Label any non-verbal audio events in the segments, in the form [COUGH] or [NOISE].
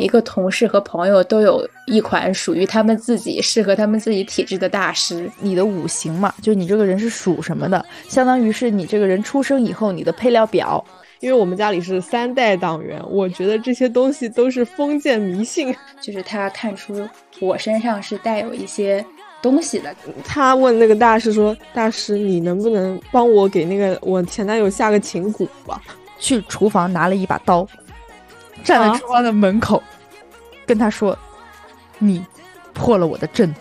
每一个同事和朋友都有一款属于他们自己、适合他们自己体质的大师。你的五行嘛，就你这个人是属什么的，相当于是你这个人出生以后你的配料表。因为我们家里是三代党员，我觉得这些东西都是封建迷信。[LAUGHS] 就是他看出我身上是带有一些东西的。他问那个大师说：“大师，你能不能帮我给那个我前男友下个情蛊吧？”去厨房拿了一把刀，站在厨房的门口，跟他说：“你破了我的阵。”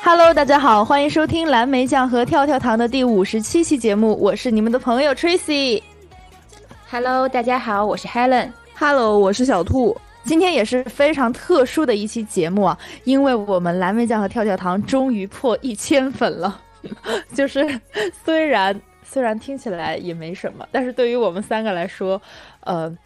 哈喽，大家好，欢迎收听蓝莓酱和跳跳糖的第五十七期节目，我是你们的朋友 Tracy。Hello，大家好，我是 Helen。Hello，我是小兔。今天也是非常特殊的一期节目啊，因为我们蓝莓酱和跳跳糖终于破一千粉了。[LAUGHS] 就是虽然虽然听起来也没什么，但是对于我们三个来说，呃。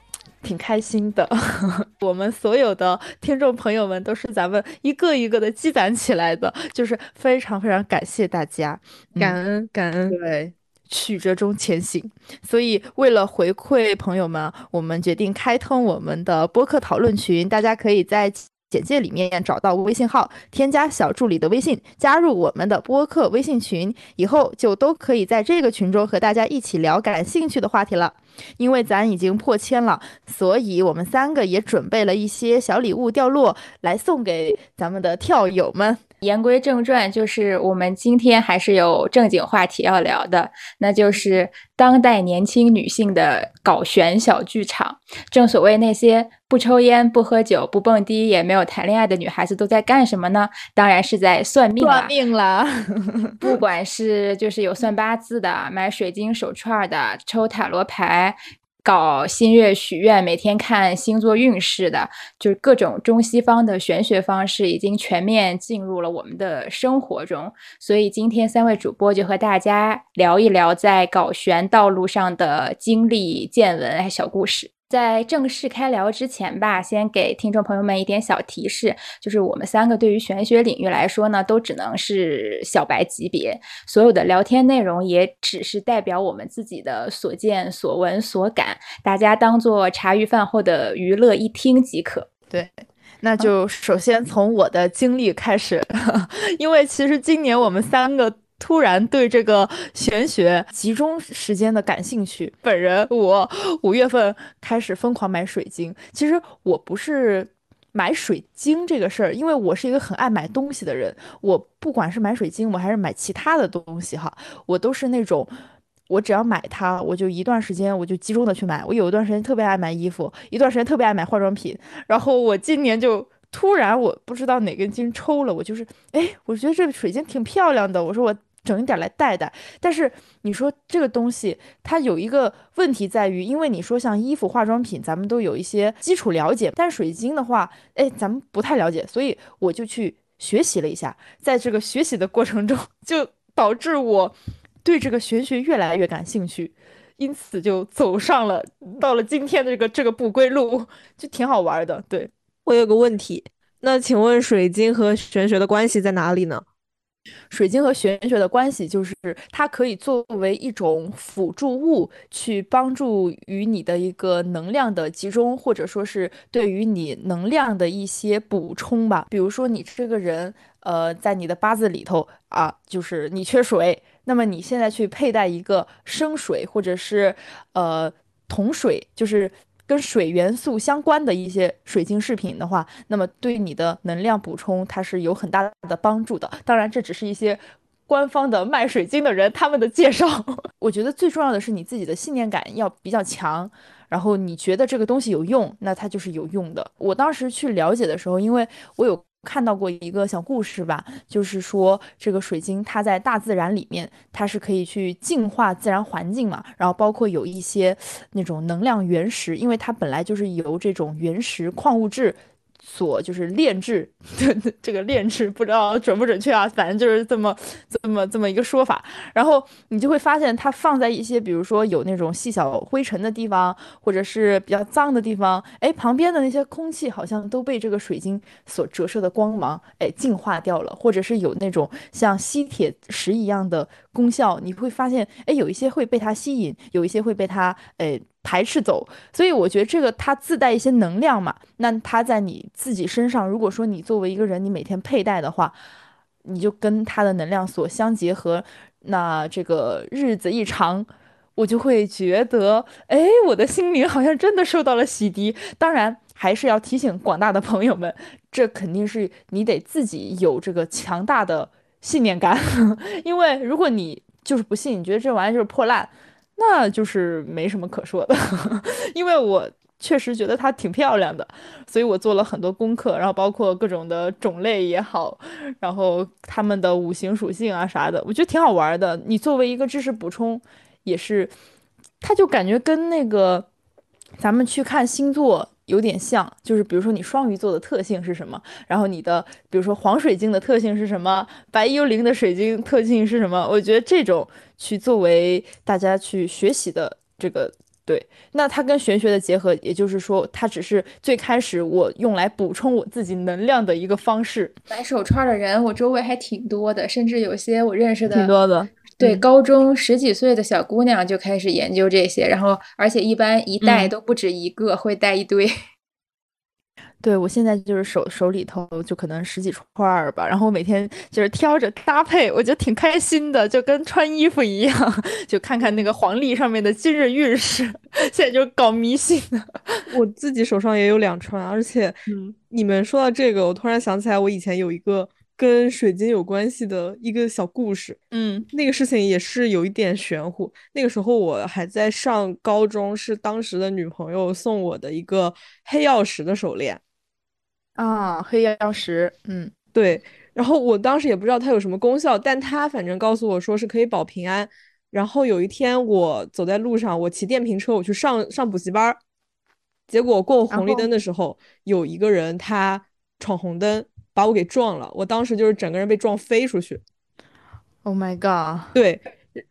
挺开心的，[LAUGHS] 我们所有的听众朋友们都是咱们一个一个的积攒起来的，就是非常非常感谢大家，感恩感恩，对，曲折中前行。所以为了回馈朋友们，我们决定开通我们的播客讨论群，大家可以在。简介里面找到微信号，添加小助理的微信，加入我们的播客微信群，以后就都可以在这个群中和大家一起聊感兴趣的话题了。因为咱已经破千了，所以我们三个也准备了一些小礼物掉落来送给咱们的跳友们。言归正传，就是我们今天还是有正经话题要聊的，那就是当代年轻女性的搞玄小剧场。正所谓那些不抽烟、不喝酒、不蹦迪，也没有谈恋爱的女孩子都在干什么呢？当然是在算命算命了。不管是就是有算八字的、买水晶手串的、抽塔罗牌。搞新月许愿，每天看星座运势的，就是各种中西方的玄学方式，已经全面进入了我们的生活中。所以今天三位主播就和大家聊一聊在搞玄道路上的经历、见闻还、小故事。在正式开聊之前吧，先给听众朋友们一点小提示，就是我们三个对于玄学领域来说呢，都只能是小白级别，所有的聊天内容也只是代表我们自己的所见所闻所感，大家当做茶余饭后的娱乐一听即可。对，那就首先从我的经历开始，[LAUGHS] 因为其实今年我们三个。突然对这个玄学集中时间的感兴趣，本人我五月份开始疯狂买水晶。其实我不是买水晶这个事儿，因为我是一个很爱买东西的人。我不管是买水晶，我还是买其他的东西哈，我都是那种，我只要买它，我就一段时间我就集中的去买。我有一段时间特别爱买衣服，一段时间特别爱买化妆品。然后我今年就突然我不知道哪根筋抽了，我就是哎，我觉得这个水晶挺漂亮的，我说我。整一点来带带，但是你说这个东西它有一个问题在于，因为你说像衣服、化妆品，咱们都有一些基础了解，但水晶的话，哎，咱们不太了解，所以我就去学习了一下，在这个学习的过程中，就导致我对这个玄学越来越感兴趣，因此就走上了到了今天的这个这个不归路，就挺好玩的。对我有个问题，那请问水晶和玄学的关系在哪里呢？水晶和玄学的关系就是，它可以作为一种辅助物，去帮助于你的一个能量的集中，或者说是对于你能量的一些补充吧。比如说，你这个人，呃，在你的八字里头啊，就是你缺水，那么你现在去佩戴一个生水，或者是呃铜水，就是。跟水元素相关的一些水晶饰品的话，那么对你的能量补充它是有很大的帮助的。当然，这只是一些官方的卖水晶的人他们的介绍。[LAUGHS] 我觉得最重要的是你自己的信念感要比较强，然后你觉得这个东西有用，那它就是有用的。我当时去了解的时候，因为我有。看到过一个小故事吧，就是说这个水晶它在大自然里面，它是可以去净化自然环境嘛，然后包括有一些那种能量原石，因为它本来就是由这种原石矿物质所就是炼制，这个炼制不知道准不准确啊，反正就是这么这么这么一个说法。然后你就会发现，它放在一些比如说有那种细小灰尘的地方，或者是比较脏的地方，哎，旁边的那些空气好像都被这个水晶所折射的光芒，哎，净化掉了，或者是有那种像吸铁石一样的功效，你会发现，哎，有一些会被它吸引，有一些会被它，哎。排斥走，所以我觉得这个它自带一些能量嘛，那它在你自己身上，如果说你作为一个人，你每天佩戴的话，你就跟它的能量所相结合，那这个日子一长，我就会觉得，哎，我的心灵好像真的受到了洗涤。当然，还是要提醒广大的朋友们，这肯定是你得自己有这个强大的信念感，[LAUGHS] 因为如果你就是不信，你觉得这玩意儿就是破烂。那就是没什么可说的，[LAUGHS] 因为我确实觉得它挺漂亮的，所以我做了很多功课，然后包括各种的种类也好，然后它们的五行属性啊啥的，我觉得挺好玩的。你作为一个知识补充，也是，它就感觉跟那个咱们去看星座。有点像，就是比如说你双鱼座的特性是什么，然后你的比如说黄水晶的特性是什么，白幽灵的水晶特性是什么？我觉得这种去作为大家去学习的这个对，那它跟玄学的结合，也就是说它只是最开始我用来补充我自己能量的一个方式。买手串的人，我周围还挺多的，甚至有些我认识的挺多的。对，高中十几岁的小姑娘就开始研究这些，然后而且一般一带都不止一个，会带一堆。[LAUGHS] 对我现在就是手手里头就可能十几串儿吧，然后我每天就是挑着搭配，我觉得挺开心的，就跟穿衣服一样，就看看那个黄历上面的今日运势。现在就搞迷信的，[LAUGHS] 我自己手上也有两串，而且你们说到这个，我突然想起来，我以前有一个。跟水晶有关系的一个小故事，嗯，那个事情也是有一点玄乎。那个时候我还在上高中，是当时的女朋友送我的一个黑曜石的手链。啊，黑曜石，嗯，对。然后我当时也不知道它有什么功效，但它反正告诉我说是可以保平安。然后有一天我走在路上，我骑电瓶车我去上上补习班，结果过红绿灯的时候，有一个人他闯红灯。把我给撞了，我当时就是整个人被撞飞出去。Oh my god！对，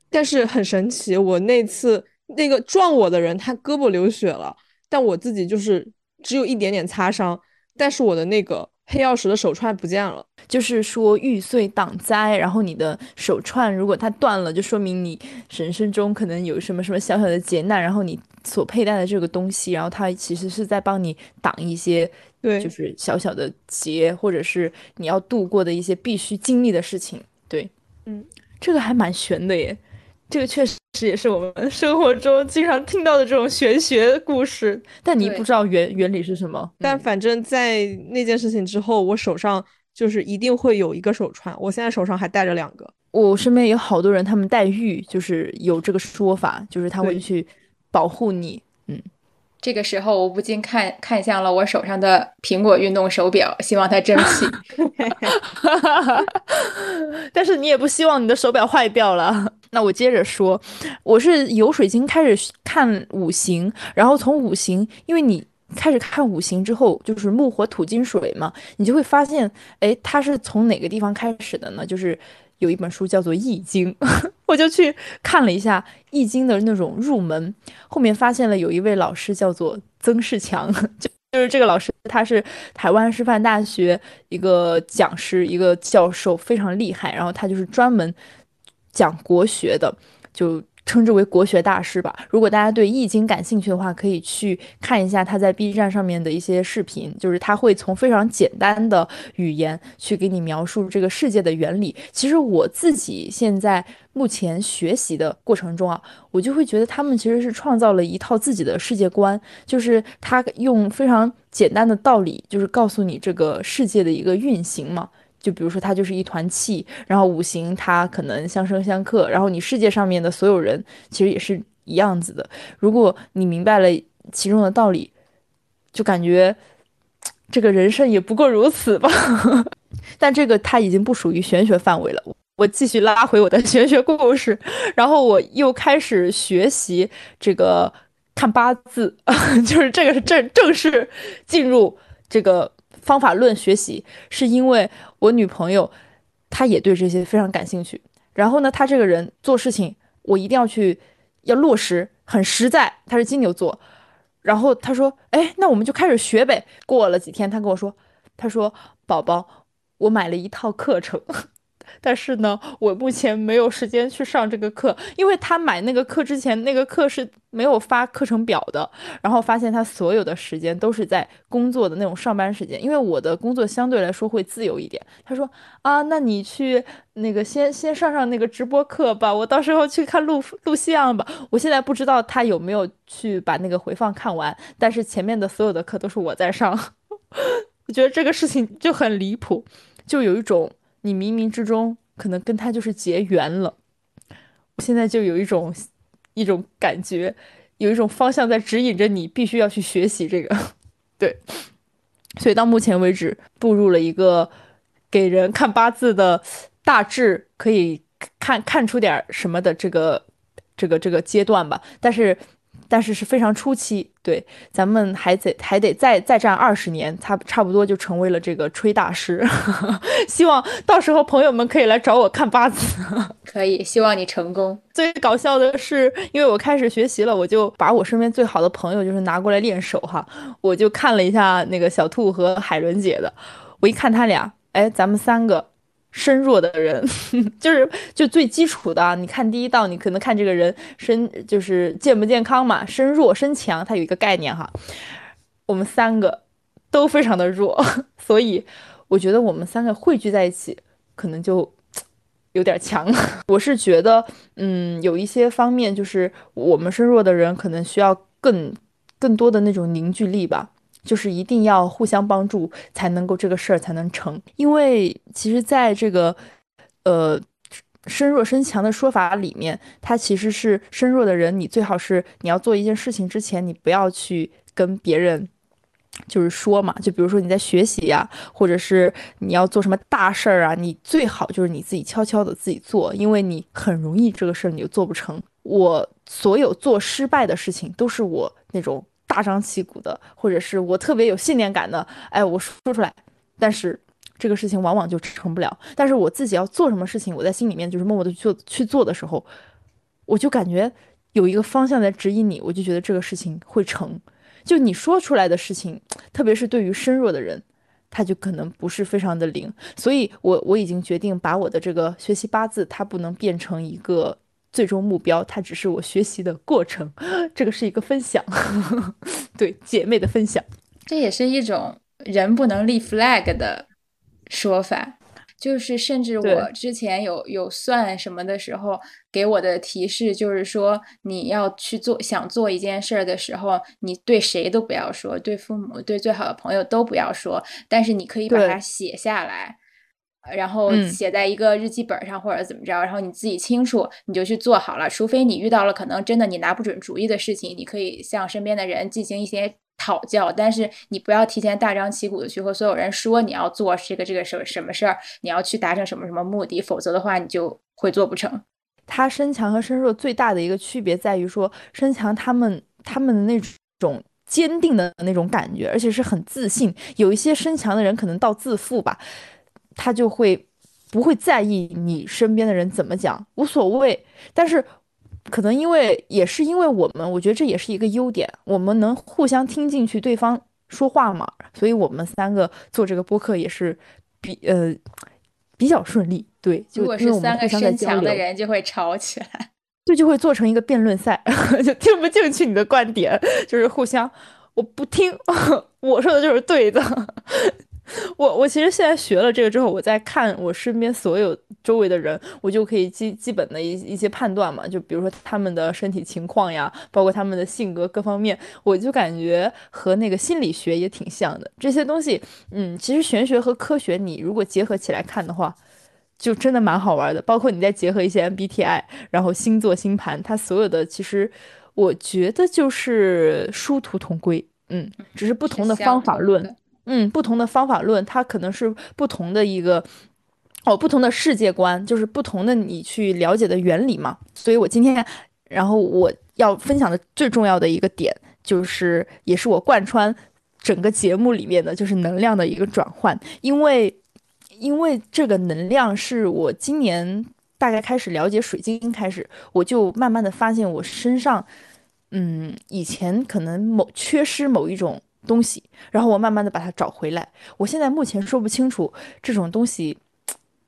但是很神奇，我那次那个撞我的人他胳膊流血了，但我自己就是只有一点点擦伤，但是我的那个黑曜石的手串不见了。就是说玉碎挡灾，然后你的手串如果它断了，就说明你人生中可能有什么什么小小的劫难，然后你所佩戴的这个东西，然后它其实是在帮你挡一些。对，就是小小的劫，或者是你要度过的一些必须经历的事情。对，嗯，这个还蛮悬的耶，这个确实也是我们生活中经常听到的这种玄学故事，但你不知道原原理是什么。但反正在那件事情之后，我手上就是一定会有一个手串，我现在手上还戴着两个。我身边有好多人，他们戴玉，就是有这个说法，就是他会去保护你。嗯。这个时候，我不禁看看向了我手上的苹果运动手表，希望它争气。[LAUGHS] 但是你也不希望你的手表坏掉了。那我接着说，我是由水晶开始看五行，然后从五行，因为你开始看五行之后，就是木火土金水嘛，你就会发现，哎，它是从哪个地方开始的呢？就是。有一本书叫做《易经》，[LAUGHS] 我就去看了一下《易经》的那种入门。后面发现了有一位老师叫做曾仕强，就就是这个老师，他是台湾师范大学一个讲师，一个教授，非常厉害。然后他就是专门讲国学的，就。称之为国学大师吧。如果大家对易经感兴趣的话，可以去看一下他在 B 站上面的一些视频。就是他会从非常简单的语言去给你描述这个世界的原理。其实我自己现在目前学习的过程中啊，我就会觉得他们其实是创造了一套自己的世界观。就是他用非常简单的道理，就是告诉你这个世界的一个运行嘛。就比如说，它就是一团气，然后五行它可能相生相克，然后你世界上面的所有人其实也是一样子的。如果你明白了其中的道理，就感觉这个人生也不过如此吧。[LAUGHS] 但这个它已经不属于玄学范围了。我继续拉回我的玄学故事，然后我又开始学习这个看八字，[LAUGHS] 就是这个是正正式进入这个。方法论学习，是因为我女朋友她也对这些非常感兴趣。然后呢，她这个人做事情，我一定要去要落实，很实在。她是金牛座，然后她说：“哎，那我们就开始学呗。”过了几天，她跟我说：“她说宝宝，我买了一套课程。”但是呢，我目前没有时间去上这个课，因为他买那个课之前，那个课是没有发课程表的。然后发现他所有的时间都是在工作的那种上班时间，因为我的工作相对来说会自由一点。他说啊，那你去那个先先上上那个直播课吧，我到时候去看录录像吧。我现在不知道他有没有去把那个回放看完，但是前面的所有的课都是我在上。[LAUGHS] 我觉得这个事情就很离谱，就有一种。你冥冥之中可能跟他就是结缘了，我现在就有一种一种感觉，有一种方向在指引着你，必须要去学习这个，[LAUGHS] 对，所以到目前为止步入了一个给人看八字的大致可以看看出点什么的这个这个这个阶段吧，但是。但是是非常初期，对，咱们还得还得再再战二十年，差差不多就成为了这个吹大师。[LAUGHS] 希望到时候朋友们可以来找我看八字，[LAUGHS] 可以，希望你成功。最搞笑的是，因为我开始学习了，我就把我身边最好的朋友就是拿过来练手哈，我就看了一下那个小兔和海伦姐的，我一看他俩，哎，咱们三个。身弱的人，[LAUGHS] 就是就最基础的。你看第一道，你可能看这个人身就是健不健康嘛，身弱身强，它有一个概念哈。我们三个都非常的弱，[LAUGHS] 所以我觉得我们三个汇聚在一起，可能就有点强。我是觉得，嗯，有一些方面就是我们身弱的人可能需要更更多的那种凝聚力吧。就是一定要互相帮助，才能够这个事儿才能成。因为其实，在这个，呃，身弱身强的说法里面，它其实是身弱的人，你最好是你要做一件事情之前，你不要去跟别人就是说嘛。就比如说你在学习呀，或者是你要做什么大事儿啊，你最好就是你自己悄悄的自己做，因为你很容易这个事儿你就做不成。我所有做失败的事情，都是我那种。大张旗鼓的，或者是我特别有信念感的，哎，我说出来，但是这个事情往往就成不了。但是我自己要做什么事情，我在心里面就是默默的去做去做的时候，我就感觉有一个方向在指引你，我就觉得这个事情会成。就你说出来的事情，特别是对于身弱的人，他就可能不是非常的灵。所以我我已经决定把我的这个学习八字，它不能变成一个。最终目标，它只是我学习的过程，[LAUGHS] 这个是一个分享，[LAUGHS] 对姐妹的分享，这也是一种人不能立 flag 的说法，就是甚至我之前有有算什么的时候，给我的提示就是说，你要去做想做一件事儿的时候，你对谁都不要说，对父母、对最好的朋友都不要说，但是你可以把它写下来。然后写在一个日记本上或者怎么着，然后你自己清楚，你就去做好了。除非你遇到了可能真的你拿不准主意的事情，你可以向身边的人进行一些讨教，但是你不要提前大张旗鼓的去和所有人说你要做这个这个什什么事儿，你要去达成什么什么目的，否则的话你就会做不成。他身强和身弱最大的一个区别在于说，身强他们他们的那种坚定的那种感觉，而且是很自信。有一些身强的人可能到自负吧。他就会不会在意你身边的人怎么讲，无所谓。但是，可能因为也是因为我们，我觉得这也是一个优点，我们能互相听进去对方说话嘛，所以我们三个做这个播客也是比呃比较顺利。对，如果是三个身强的人就会吵起来，[LAUGHS] 这就会做成一个辩论赛，[LAUGHS] 就听不进去你的观点，就是互相我不听，[LAUGHS] 我说的就是对的。[LAUGHS] 我我其实现在学了这个之后，我在看我身边所有周围的人，我就可以基基本的一一些判断嘛，就比如说他们的身体情况呀，包括他们的性格各方面，我就感觉和那个心理学也挺像的。这些东西，嗯，其实玄学和科学你如果结合起来看的话，就真的蛮好玩的。包括你再结合一些 MBTI，然后星座星盘，它所有的其实我觉得就是殊途同归，嗯，只是不同的方法论。嗯，不同的方法论，它可能是不同的一个哦，不同的世界观，就是不同的你去了解的原理嘛。所以我今天，然后我要分享的最重要的一个点，就是也是我贯穿整个节目里面的就是能量的一个转换，因为因为这个能量是我今年大概开始了解水晶开始，我就慢慢的发现我身上，嗯，以前可能某缺失某一种东西，然后我慢慢的把它找回来。我现在目前说不清楚这种东西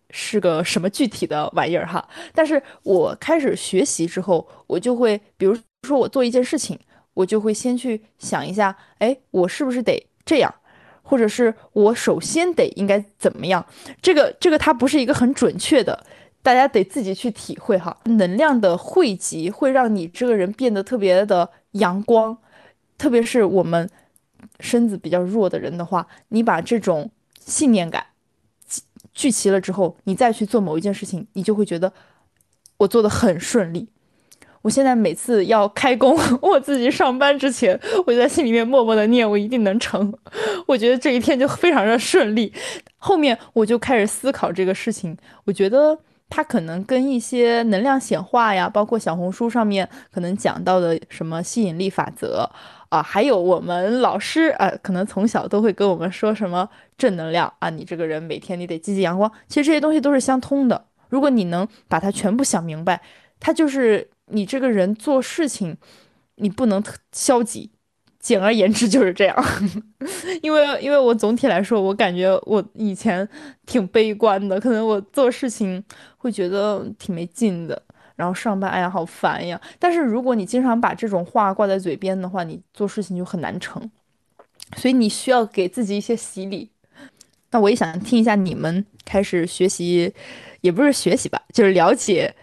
是个什么具体的玩意儿哈，但是我开始学习之后，我就会，比如说我做一件事情。我就会先去想一下，哎，我是不是得这样，或者是我首先得应该怎么样？这个这个它不是一个很准确的，大家得自己去体会哈。能量的汇集会让你这个人变得特别的阳光，特别是我们身子比较弱的人的话，你把这种信念感聚齐了之后，你再去做某一件事情，你就会觉得我做的很顺利。我现在每次要开工，我自己上班之前，我就在心里面默默的念，我一定能成。我觉得这一天就非常的顺利。后面我就开始思考这个事情，我觉得它可能跟一些能量显化呀，包括小红书上面可能讲到的什么吸引力法则啊，还有我们老师啊，可能从小都会跟我们说什么正能量啊，你这个人每天你得积极阳光。其实这些东西都是相通的。如果你能把它全部想明白，它就是。你这个人做事情，你不能消极。简而言之就是这样。[LAUGHS] 因为，因为我总体来说，我感觉我以前挺悲观的，可能我做事情会觉得挺没劲的，然后上班，哎呀，好烦呀。但是如果你经常把这种话挂在嘴边的话，你做事情就很难成。所以你需要给自己一些洗礼。那我也想听一下你们开始学习，也不是学习吧，就是了解。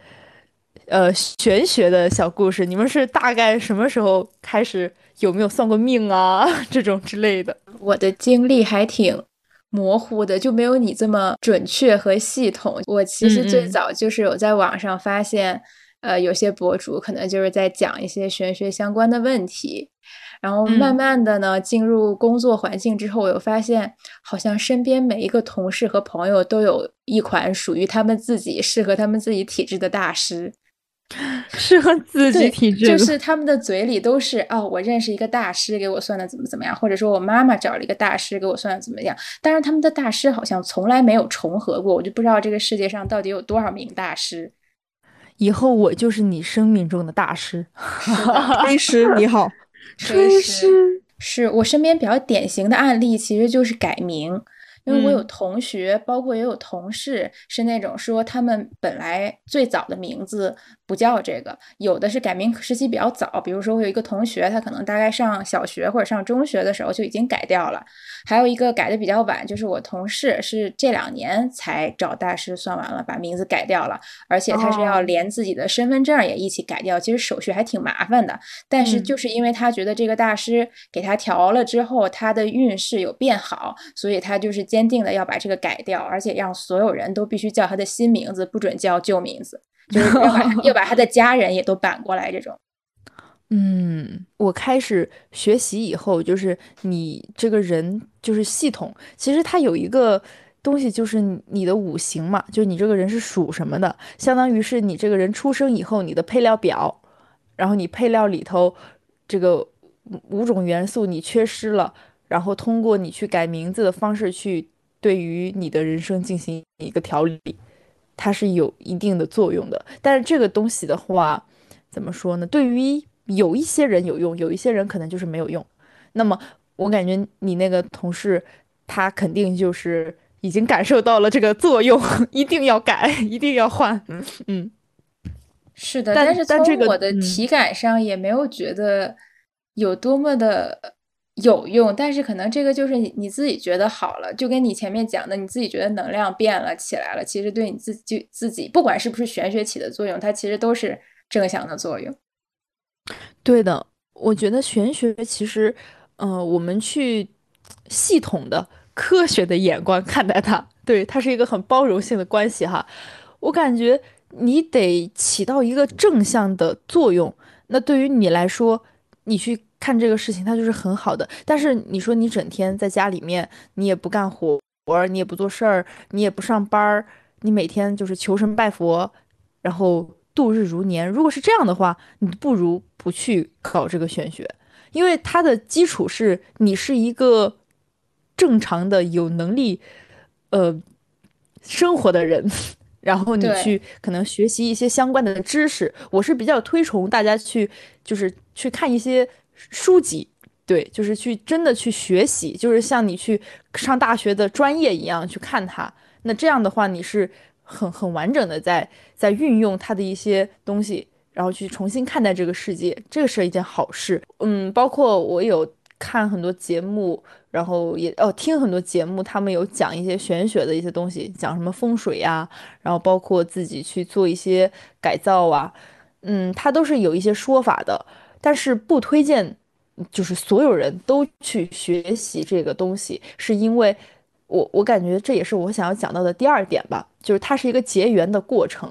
呃，玄学的小故事，你们是大概什么时候开始？有没有算过命啊？[LAUGHS] 这种之类的？我的经历还挺模糊的，就没有你这么准确和系统。我其实最早就是有在网上发现，呃，有些博主可能就是在讲一些玄学相关的问题，然后慢慢的呢，进入工作环境之后，我又发现，好像身边每一个同事和朋友都有一款属于他们自己、适合他们自己体质的大师。[LAUGHS] 适合自己体质，就是他们的嘴里都是哦，我认识一个大师给我算的怎么怎么样，或者说我妈妈找了一个大师给我算的怎么样。但是他们的大师好像从来没有重合过，我就不知道这个世界上到底有多少名大师。以后我就是你生命中的大师，[LAUGHS] 吹师你好，[LAUGHS] 吹师是我身边比较典型的案例，其实就是改名。因为我有同学，包括也有同事，是那种说他们本来最早的名字不叫这个，有的是改名时期比较早，比如说我有一个同学，他可能大概上小学或者上中学的时候就已经改掉了，还有一个改的比较晚，就是我同事是这两年才找大师算完了，把名字改掉了，而且他是要连自己的身份证也一起改掉，其实手续还挺麻烦的，但是就是因为他觉得这个大师给他调了之后，他的运势有变好，所以他就是。坚定的要把这个改掉，而且让所有人都必须叫他的新名字，不准叫旧名字，就是要把 [LAUGHS] 要把他的家人也都扳过来。这种，嗯，我开始学习以后，就是你这个人就是系统，其实它有一个东西，就是你的五行嘛，就你这个人是属什么的，相当于是你这个人出生以后你的配料表，然后你配料里头这个五种元素你缺失了。然后通过你去改名字的方式去对于你的人生进行一个调理，它是有一定的作用的。但是这个东西的话，怎么说呢？对于有一些人有用，有一些人可能就是没有用。那么我感觉你那个同事，他肯定就是已经感受到了这个作用，[LAUGHS] 一定要改，一定要换。嗯，是的，但是从我的体感上也没有觉得有多么的。有用，但是可能这个就是你你自己觉得好了，就跟你前面讲的，你自己觉得能量变了起来了，其实对你自己自己，不管是不是玄学起的作用，它其实都是正向的作用。对的，我觉得玄学其实，呃，我们去系统的、科学的眼光看待它，对它是一个很包容性的关系哈。我感觉你得起到一个正向的作用，那对于你来说，你去。看这个事情，它就是很好的。但是你说你整天在家里面，你也不干活活，你也不做事儿，你也不上班儿，你每天就是求神拜佛，然后度日如年。如果是这样的话，你不如不去搞这个玄学，因为它的基础是你是一个正常的有能力呃生活的人，[LAUGHS] 然后你去可能学习一些相关的知识。我是比较推崇大家去就是去看一些书籍。对，就是去真的去学习，就是像你去上大学的专业一样去看它。那这样的话，你是很很完整的在在运用它的一些东西，然后去重新看待这个世界，这个是一件好事。嗯，包括我有看很多节目，然后也哦听很多节目，他们有讲一些玄学的一些东西，讲什么风水呀、然后包括自己去做一些改造啊，嗯，它都是有一些说法的，但是不推荐。就是所有人都去学习这个东西，是因为我我感觉这也是我想要讲到的第二点吧，就是它是一个结缘的过程。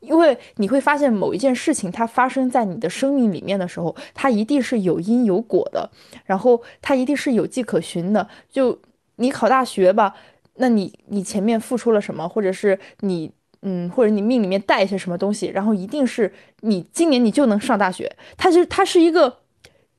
因为你会发现某一件事情它发生在你的生命里面的时候，它一定是有因有果的，然后它一定是有迹可循的。就你考大学吧，那你你前面付出了什么，或者是你嗯，或者你命里面带一些什么东西，然后一定是你今年你就能上大学，它就它是一个。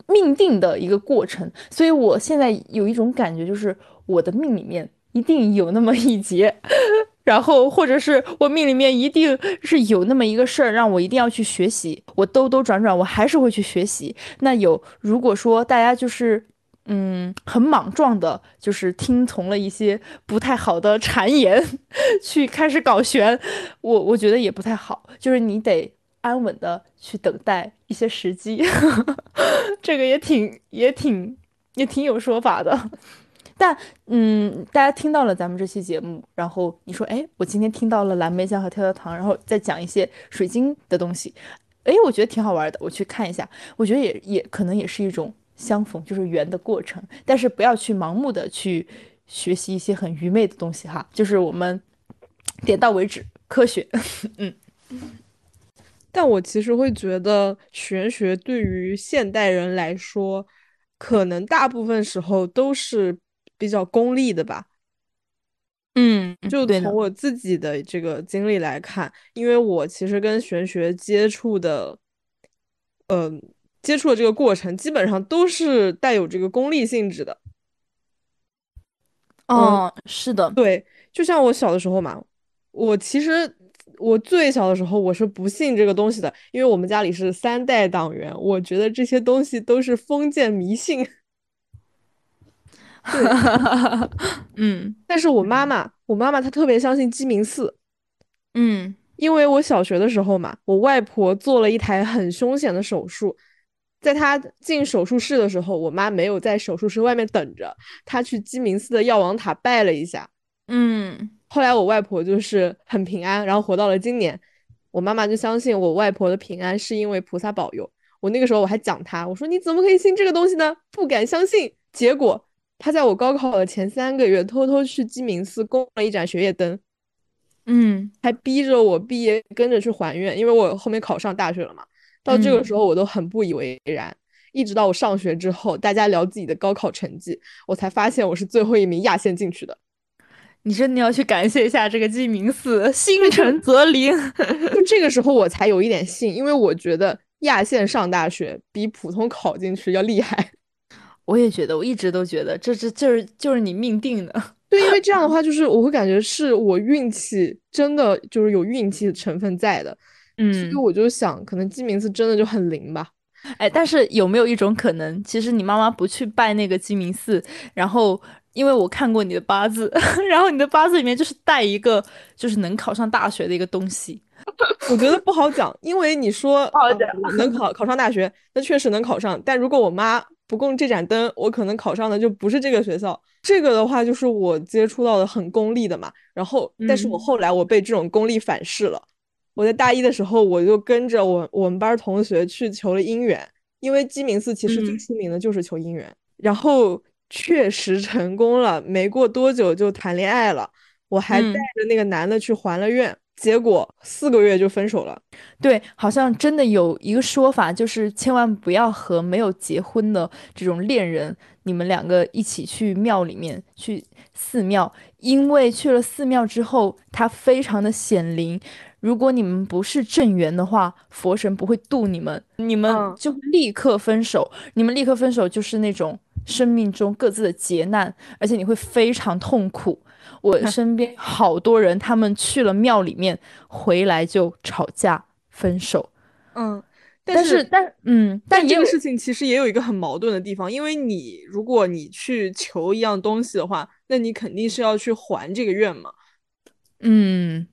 命定的一个过程，所以我现在有一种感觉，就是我的命里面一定有那么一劫，[LAUGHS] 然后或者是我命里面一定是有那么一个事儿，让我一定要去学习。我兜兜转转，我还是会去学习。那有如果说大家就是嗯很莽撞的，就是听从了一些不太好的谗言，[LAUGHS] 去开始搞玄，我我觉得也不太好，就是你得。安稳的去等待一些时机，[LAUGHS] 这个也挺也挺也挺有说法的。但嗯，大家听到了咱们这期节目，然后你说，哎，我今天听到了蓝莓酱和跳跳糖，然后再讲一些水晶的东西，哎，我觉得挺好玩的，我去看一下。我觉得也也可能也是一种相逢，就是缘的过程。但是不要去盲目的去学习一些很愚昧的东西哈，就是我们点到为止，科学，[LAUGHS] 嗯。但我其实会觉得，玄学对于现代人来说，可能大部分时候都是比较功利的吧。嗯，就从我自己的这个经历来看，因为我其实跟玄学接触的，嗯、接触的这个过程，基本上都是带有这个功利性质的。哦，是的，对，就像我小的时候嘛，我其实我最小的时候我是不信这个东西的，因为我们家里是三代党员，我觉得这些东西都是封建迷信。[LAUGHS] 对，[LAUGHS] 嗯但是我妈妈，我妈妈她特别相信鸡鸣寺，嗯因为我小学的时候嘛，我外婆做了一台很凶险的手术，在他进手术室的时候，我妈没有在手术室外面等着，他去鸡鸣寺的药王塔拜了一下。嗯后来我外婆就是很平安，然后活到了今年。我妈妈就相信我外婆的平安是因为菩萨保佑。我那个时候我还讲她，我说你怎么可以信这个东西呢？不敢相信。结果她在我高考的前三个月偷偷去鸡鸣寺供了一盏学业灯，嗯还逼着我毕业跟着去还愿，因为我后面考上大学了嘛。到这个嗯时候我都很不以为然，一直到我上学之后，大家聊自己的高考成绩，我才发现我是最后一名压线进去的。你真的要去感谢一下这个鸡鸣寺，心诚则灵。就这个时候我才有一点信，因为我觉得压线上大学比普通考进去要厉害。[LAUGHS] 我也觉得，我一直都觉得这这就是就是你命定的。对，因为这样的话，[LAUGHS] 就是我会感觉是我运气真的就是有运气的成分在的，所嗯以，我就想，可能鸡鸣寺真的就很灵吧。哎，但是有没有一种可能，其实你妈妈不去拜那个鸡鸣寺，然后因为我看过你的八字，[LAUGHS] 然后你的八字里面就是带一个就是能考上大学的一个东西。我觉得不好讲，因为你说能考考上大学，那确实能考上。但如果我妈不供这盏灯，我可能考上的就不是这个学校。这个的话，就是我接触到的很功利的嘛。然后，但是我嗯后来我被这种功利反噬了。我在大一的时候，我就跟着我我们班同学去求了姻缘，因为鸡鸣寺其实最嗯出名的就是求姻缘，然后确实成功了，没过多久就谈恋爱了。我还带嗯着那个男的去还了愿，结果四个月就分手了。对，好像真的有一个说法，就是千万不要和没有结婚的这种恋人，你们两个一起去庙里面去寺庙，因为去了寺庙之后，它非常的显灵，如果你们不是正缘的话，佛神不会渡你们，你们嗯就立刻分手。你们立刻分手就是那种生命中各自的劫难，而且你会非常痛苦。我身边好多人，他们去了庙里面，回来就吵架分手。嗯，但是但嗯，但这个事情其实也有一个很矛盾的地方，因为你如果你去求一样东西的话，那你肯定是要去还这个愿嘛。嗯，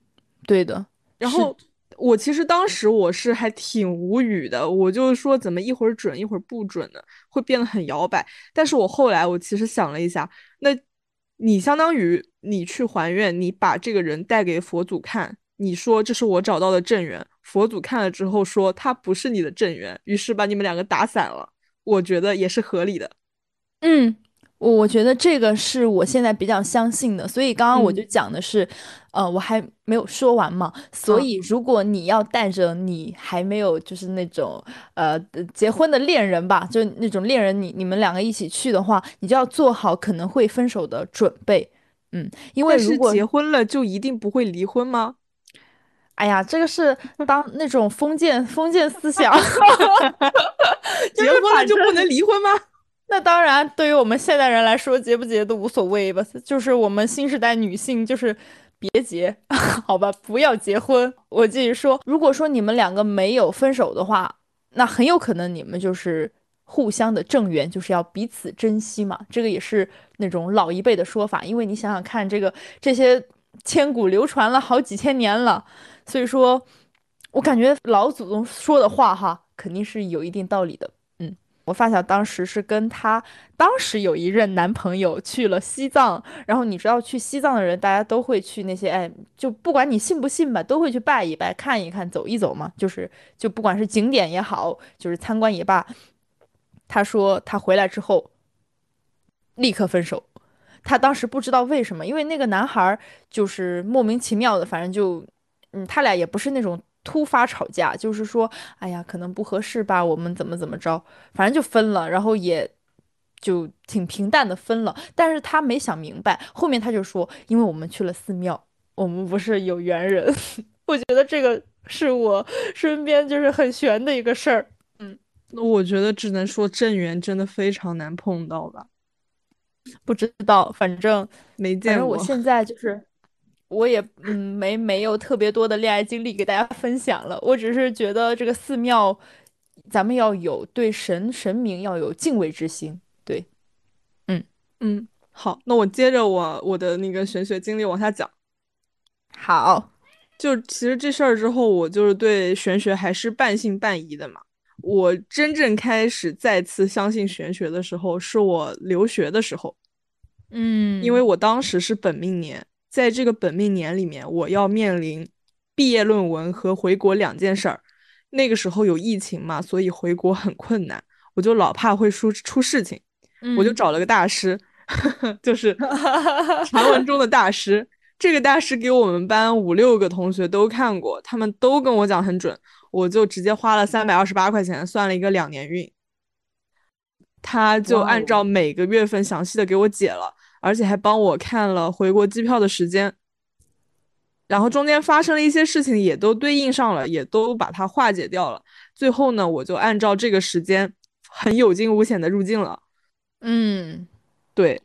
对的。是然后我其实当时我是还挺无语的，我就说怎么一会儿准一会儿不准呢，会变得很摇摆。但是我后来我其实想了一下，那你相当于你去还愿，你把这个人带给佛祖看，你说这是我找到的正缘，佛祖看了之后说他不是你的正缘，于是把你们两个打散了，我觉得也是合理的。嗯，我我觉得这个是我现在比较相信的，所以刚刚我就嗯讲的是，呃，我还没有说完嘛，所嗯以如果你要带着你还没有就是那种呃结婚的恋人吧，就那种恋人你，你们两个一起去的话，你就要做好可能会分手的准备，嗯，因为是如果结婚了就一定不会离婚吗？哎呀，这个是当那种封建封建思想，[LAUGHS] 结婚了就不能离婚吗？那当然，对于我们现代人来说，结不结都无所谓吧。就是我们新时代女性，就是别结，[LAUGHS] 好吧，不要结婚。我继续说，如果说你们两个没有分手的话，那很有可能你们就是互相的正缘，就是要彼此珍惜嘛。这个也是那种老一辈的说法，因为你想想看，这个这些千古流传了好几千年了，所以说，我感觉老祖宗说的话哈，肯定是有一定道理的。我发小当时是跟她当时有一任男朋友去了西藏，然后你知道去西藏的人，大家都会去那些，哎，就不管你信不信吧，都会去拜一拜、看一看、走一走嘛，就是就不管是景点也好，就是参观也罢。她说她回来之后立刻分手，她当时不知道为什么，因为那个男孩就是莫名其妙的，反正就，嗯，他俩也不是那种。突发吵架，就是说，哎呀，可能不合适吧，我们怎么怎么着，反正就分了，然后也就挺平淡的分了。但是他没想明白，后面他就说，因为我们去了寺庙，我们不是有缘人。[LAUGHS] 我觉得这个是我身边就是很悬的一个事儿。那我觉得只能说正缘真的非常难碰到吧，不知道，反正没见过。反正我现在就是。我也嗯没没有特别多的恋爱经历给大家分享了，我只是觉得这个寺庙，咱们要有对神神明要有敬畏之心。对，嗯嗯，好，那我接着我我的那个玄学经历往下讲。好，就其实这事儿之后，我就是对玄学还是半信半疑的嘛。我真正开始再次相信玄学的时候，是我留学的时候，嗯，因为我当时是本命年。在这个本命年里面，我要面临毕业论文和回国两件事儿。那个时候有疫情嘛，所以回国很困难，我就老怕会出出事情，嗯我就找了个大师，[LAUGHS] 就是 [LAUGHS] 传闻中的大师。这个大师给我们班五六个同学都看过，他们都跟我讲很准，我就直接花了三百二十八块钱算了一个两年运。他就按照每个月份详细的给我解了。而且还帮我看了回国机票的时间，然后中间发生了一些事情，也都对应上了，也都把它化解掉了。最后呢，我就按照这个时间，很有惊无险的入境了。嗯，对。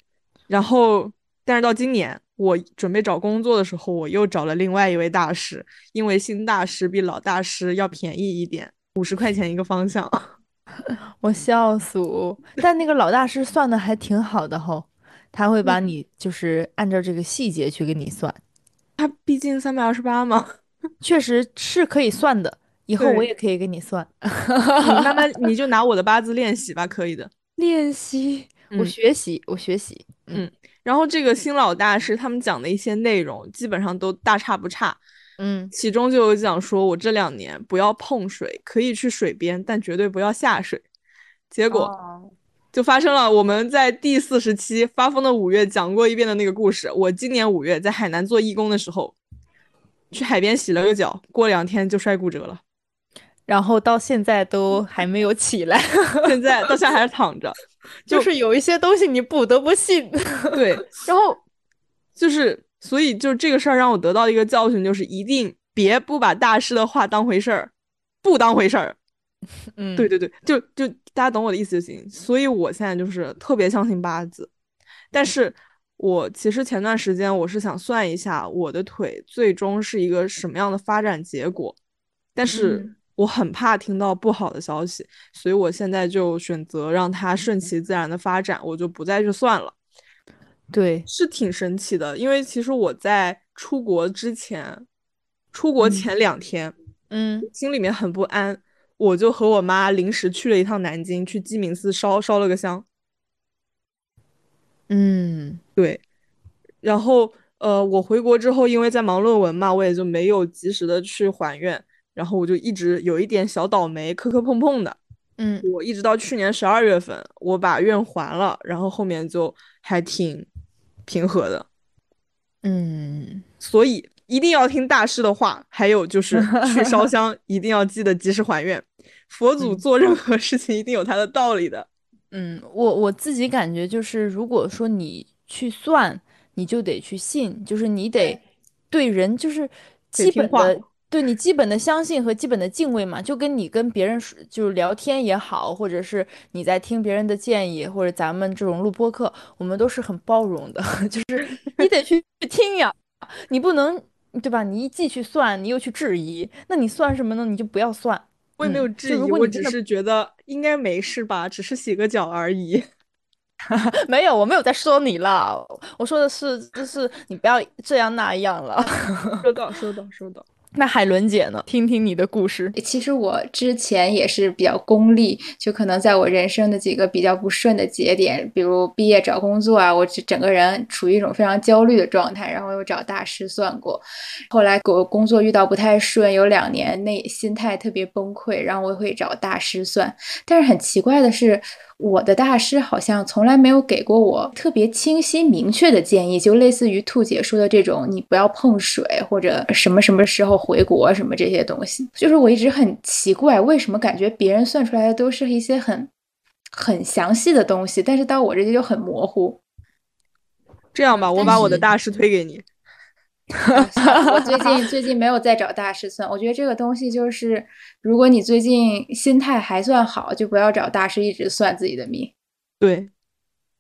然后，但是到今年我准备找工作的时候，我又找了另外一位大师，因为新大师比老大师要便宜一点，五十块钱一个方向。[LAUGHS] 我笑死我！但那个老大师算的还挺好的吼。他会把你就是按照这个细节去给你算，他毕竟三百二十八嘛，[LAUGHS] 确实是可以算的。以后我也可以给你算，[LAUGHS] 你慢慢 [LAUGHS] 你就拿我的八字练习吧，可以的。练习，我学习，我学习。嗯，然后这个新老大师他们讲的一些内容基本上都大差不差。嗯，其中就有讲说，我这两年不要碰水，可以去水边，但绝对不要下水。结果。哦就发生了我们在第四十期发疯的五月讲过一遍的那个故事。我今年五月在海南做义工的时候，去海边洗了个脚，过两天就摔骨折了，然后到现在都还没有起来，[LAUGHS] 现在到现在还是躺着。就是有一些东西你不得不信。对，[LAUGHS] 然后就是所以就这个事儿让我得到一个教训，就是一定别不把大师的话当回事儿，不当回事儿。嗯，对对对，就就大家懂我的意思就行。所以我现在就是特别相信八字，但是我其实前段时间我是想算一下我的腿最终是一个什么样的发展结果，但是我很怕听到不好的消息，所以我现在就选择让它顺其自然的发展，我就不再去算了。对，是挺神奇的，因为其实我在出国之前，出国前两天，嗯，心里面很不安。我就和我妈临时去了一趟南京，去鸡鸣寺烧烧了个香。嗯，对。然后，呃，我回国之后，因为在忙论文嘛，我也就没有及时的去还愿。然后我就一直有一点小倒霉，磕磕碰碰的。嗯，我一直到去年十二月份，我把愿还了，然后后面就还挺平和的。嗯，所以。一定要听大师的话，还有就是去烧 [LAUGHS] 香，一定要记得及时还愿。佛祖做任何事情一定有他的道理的。嗯，我我自己感觉就是，如果说你去算，你就得去信，就是你得对人就是基本的，对你基本的相信和基本的敬畏嘛。就跟你跟别人就是聊天也好，或者是你在听别人的建议，或者咱们这种录播课，我们都是很包容的，[LAUGHS] 就是你得去听呀，你不能。对吧？你一既去算，你又去质疑，那你算什么呢？你就不要算。我也没有质疑，我只是觉得应该没事吧，只是洗个脚而已。[LAUGHS] 没有，我没有在说你了，我说的是，就是你不要这样那样了。[LAUGHS] 收到，收到，收到。那海伦姐呢？听听你的故事。其实我之前也是比较功利，就可能在我人生的几个比较不顺的节点，比如毕业找工作啊，我整个人处于一种非常焦虑的状态，然后又找大师算过。后来我工作遇到不太顺，有两年内心态特别崩溃，然后我会找大师算。但是很奇怪的是。我的大师好像从来没有给过我特别清晰明确的建议，就类似于兔姐说的这种，你不要碰水或者什么什么时候回国什么这些东西。就是我一直很奇怪，为什么感觉别人算出来的都是一些很很详细的东西，但是到我这里就很模糊。这样吧，我把我的大师推给你。我最近 [LAUGHS] 最近没有再找大师算，我觉得这个东西就是，如果你最近心态还算好，就不要找大师一直算自己的命。对，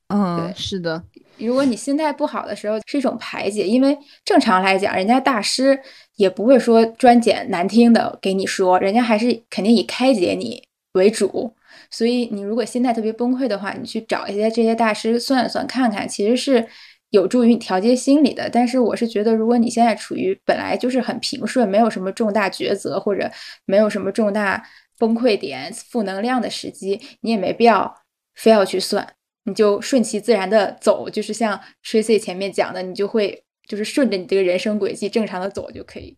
嗯，是的。如果你心态不好的时候，是一种排解，因为正常来讲，人家大师也不会说专捡难听的给你说，人家还是肯定以开解你为主。所以你如果心态特别崩溃的话，你去找一些这些大师算一算看看，其实是。有助于你调节心理的，但是我是觉得，如果你现在处于本来就是很平顺，没有什么重大抉择或者没有什么重大崩溃点、负能量的时机，你也没必要非要去算，你就顺其自然的走，就是像 Tracy 前面讲的，你就会就是顺着你这个人生轨迹正常的走就可以。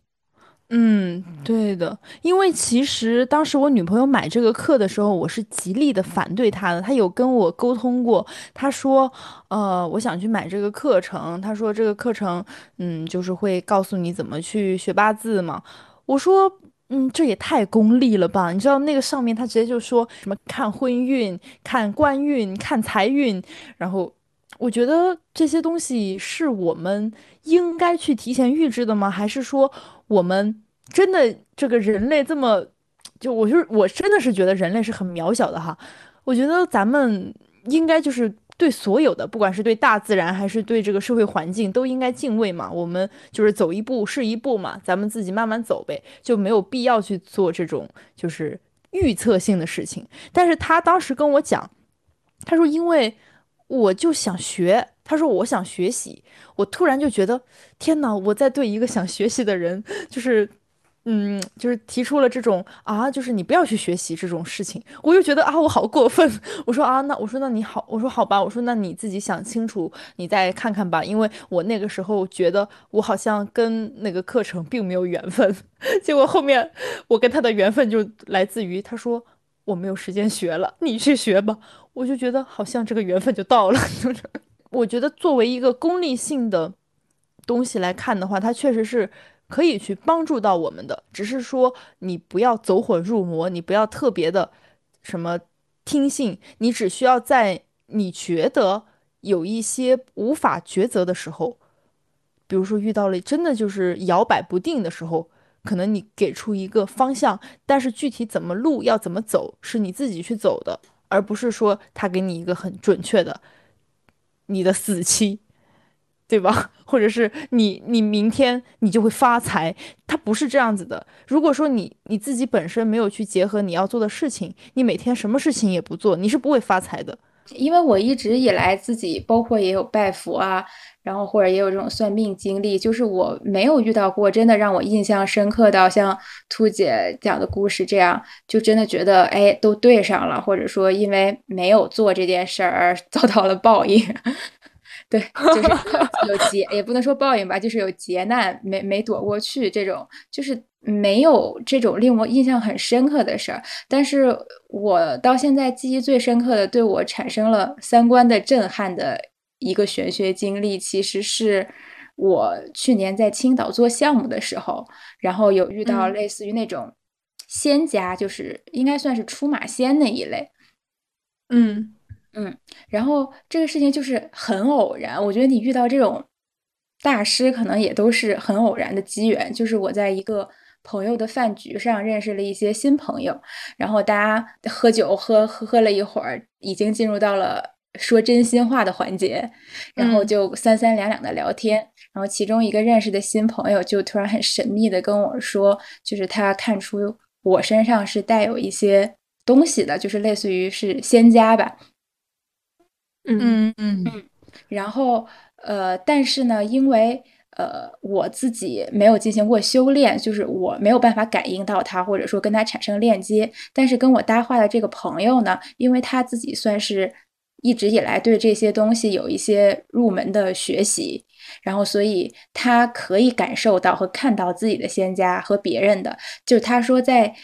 嗯，对的，因为其实当时我女朋友买这个课的时候，我是极力的反对她的。她有跟我沟通过，她说，呃，我想去买这个课程，她说这个课程，嗯，就是会告诉你怎么去学八字嘛。我说，嗯，这也太功利了吧？你知道那个上面他直接就说什么看婚运、看官运、看财运，然后我觉得这些东西是我们应该去提前预知的吗？还是说？我们真的这个人类这么，就我就是我真的是觉得人类是很渺小的哈。我觉得咱们应该就是对所有的，不管是对大自然还是对这个社会环境，都应该敬畏嘛。我们就是走一步是一步嘛，咱们自己慢慢走呗，就没有必要去做这种就是预测性的事情。但是他当时跟我讲，他说因为我就想学。他说：“我想学习。”我突然就觉得，天哪！我在对一个想学习的人，就是，嗯，就是提出了这种啊，就是你不要去学习这种事情。我又觉得啊，我好过分。我说啊，那我说那你好，我说好吧，我说那你自己想清楚，你再看看吧。因为我那个时候觉得我好像跟那个课程并没有缘分。[LAUGHS] 结果后面我跟他的缘分就来自于他说我没有时间学了，你去学吧。[LAUGHS] 我就觉得好像这个缘分就到了。[LAUGHS] 我觉得作为一个功利性的东西来看的话，它确实是可以去帮助到我们的。只是说你不要走火入魔，你不要特别的什么听信，你只需要在你觉得有一些无法抉择的时候，比如说遇到了真的就是摇摆不定的时候，可能你给出一个方向，但是具体怎么路要怎么走是你自己去走的，而不是说他给你一个很准确的你的死期，对吧？[LAUGHS] 或者是你你明天你就会发财，它不是这样子的。如果说你你自己本身没有去结合你要做的事情，你每天什么事情也不做，你是不会发财的。因为我一直以来自己包括也有拜佛啊，然后或者也有这种算命经历，就是我没有遇到过真的让我印象深刻到像兔姐讲的故事这样，就真的觉得哎都对上了，或者说因为没有做这件事儿而 [LAUGHS] 遭到了报应。[LAUGHS] 对，就是 [LAUGHS] 有劫，也不能说报应吧，就是有劫难没没躲过去，这种就是没有这种令我印象很深刻的事儿。但是我到现在记忆最深刻的，对我产生了三观的震撼的一个玄学经历，其实是我去年在青岛做项目的时候，然后有遇到类似于那种仙家，就是应该算是出马仙那一类，嗯。嗯，然后这个事情就是很偶然。我觉得你遇到这种大师，可能也都是很偶然的机缘。就是我在一个朋友的饭局上认识了一些新朋友，然后大家喝酒喝喝喝了一会儿，已经进入到了说真心话的环节，然后就三三两两的聊天。然后其中一个认识的新朋友就突然很神秘的跟我说，就是他看出我身上是带有一些东西的，就是类似于是仙家吧。嗯嗯嗯，然后呃，但是呢，因为呃我自己没有进行过修炼，就是我没有办法感应到他，或者说跟他产生链接。但是跟我搭话的这个朋友呢，因为他自己算是一直以来对这些东西有一些入门的学习，然后所以他可以感受到和看到自己的仙家和别人的，就他说在。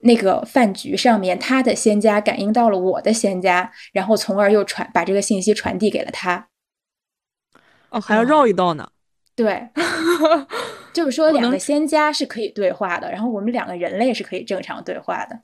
那个饭局上面，他的仙家感应到了我的仙家，然后从而又传把这个信息传递给了他。哦，还要绕一道呢。对，[LAUGHS] 就是说两个仙家是可以对话的，然后我们两个人类是可以正常对话的。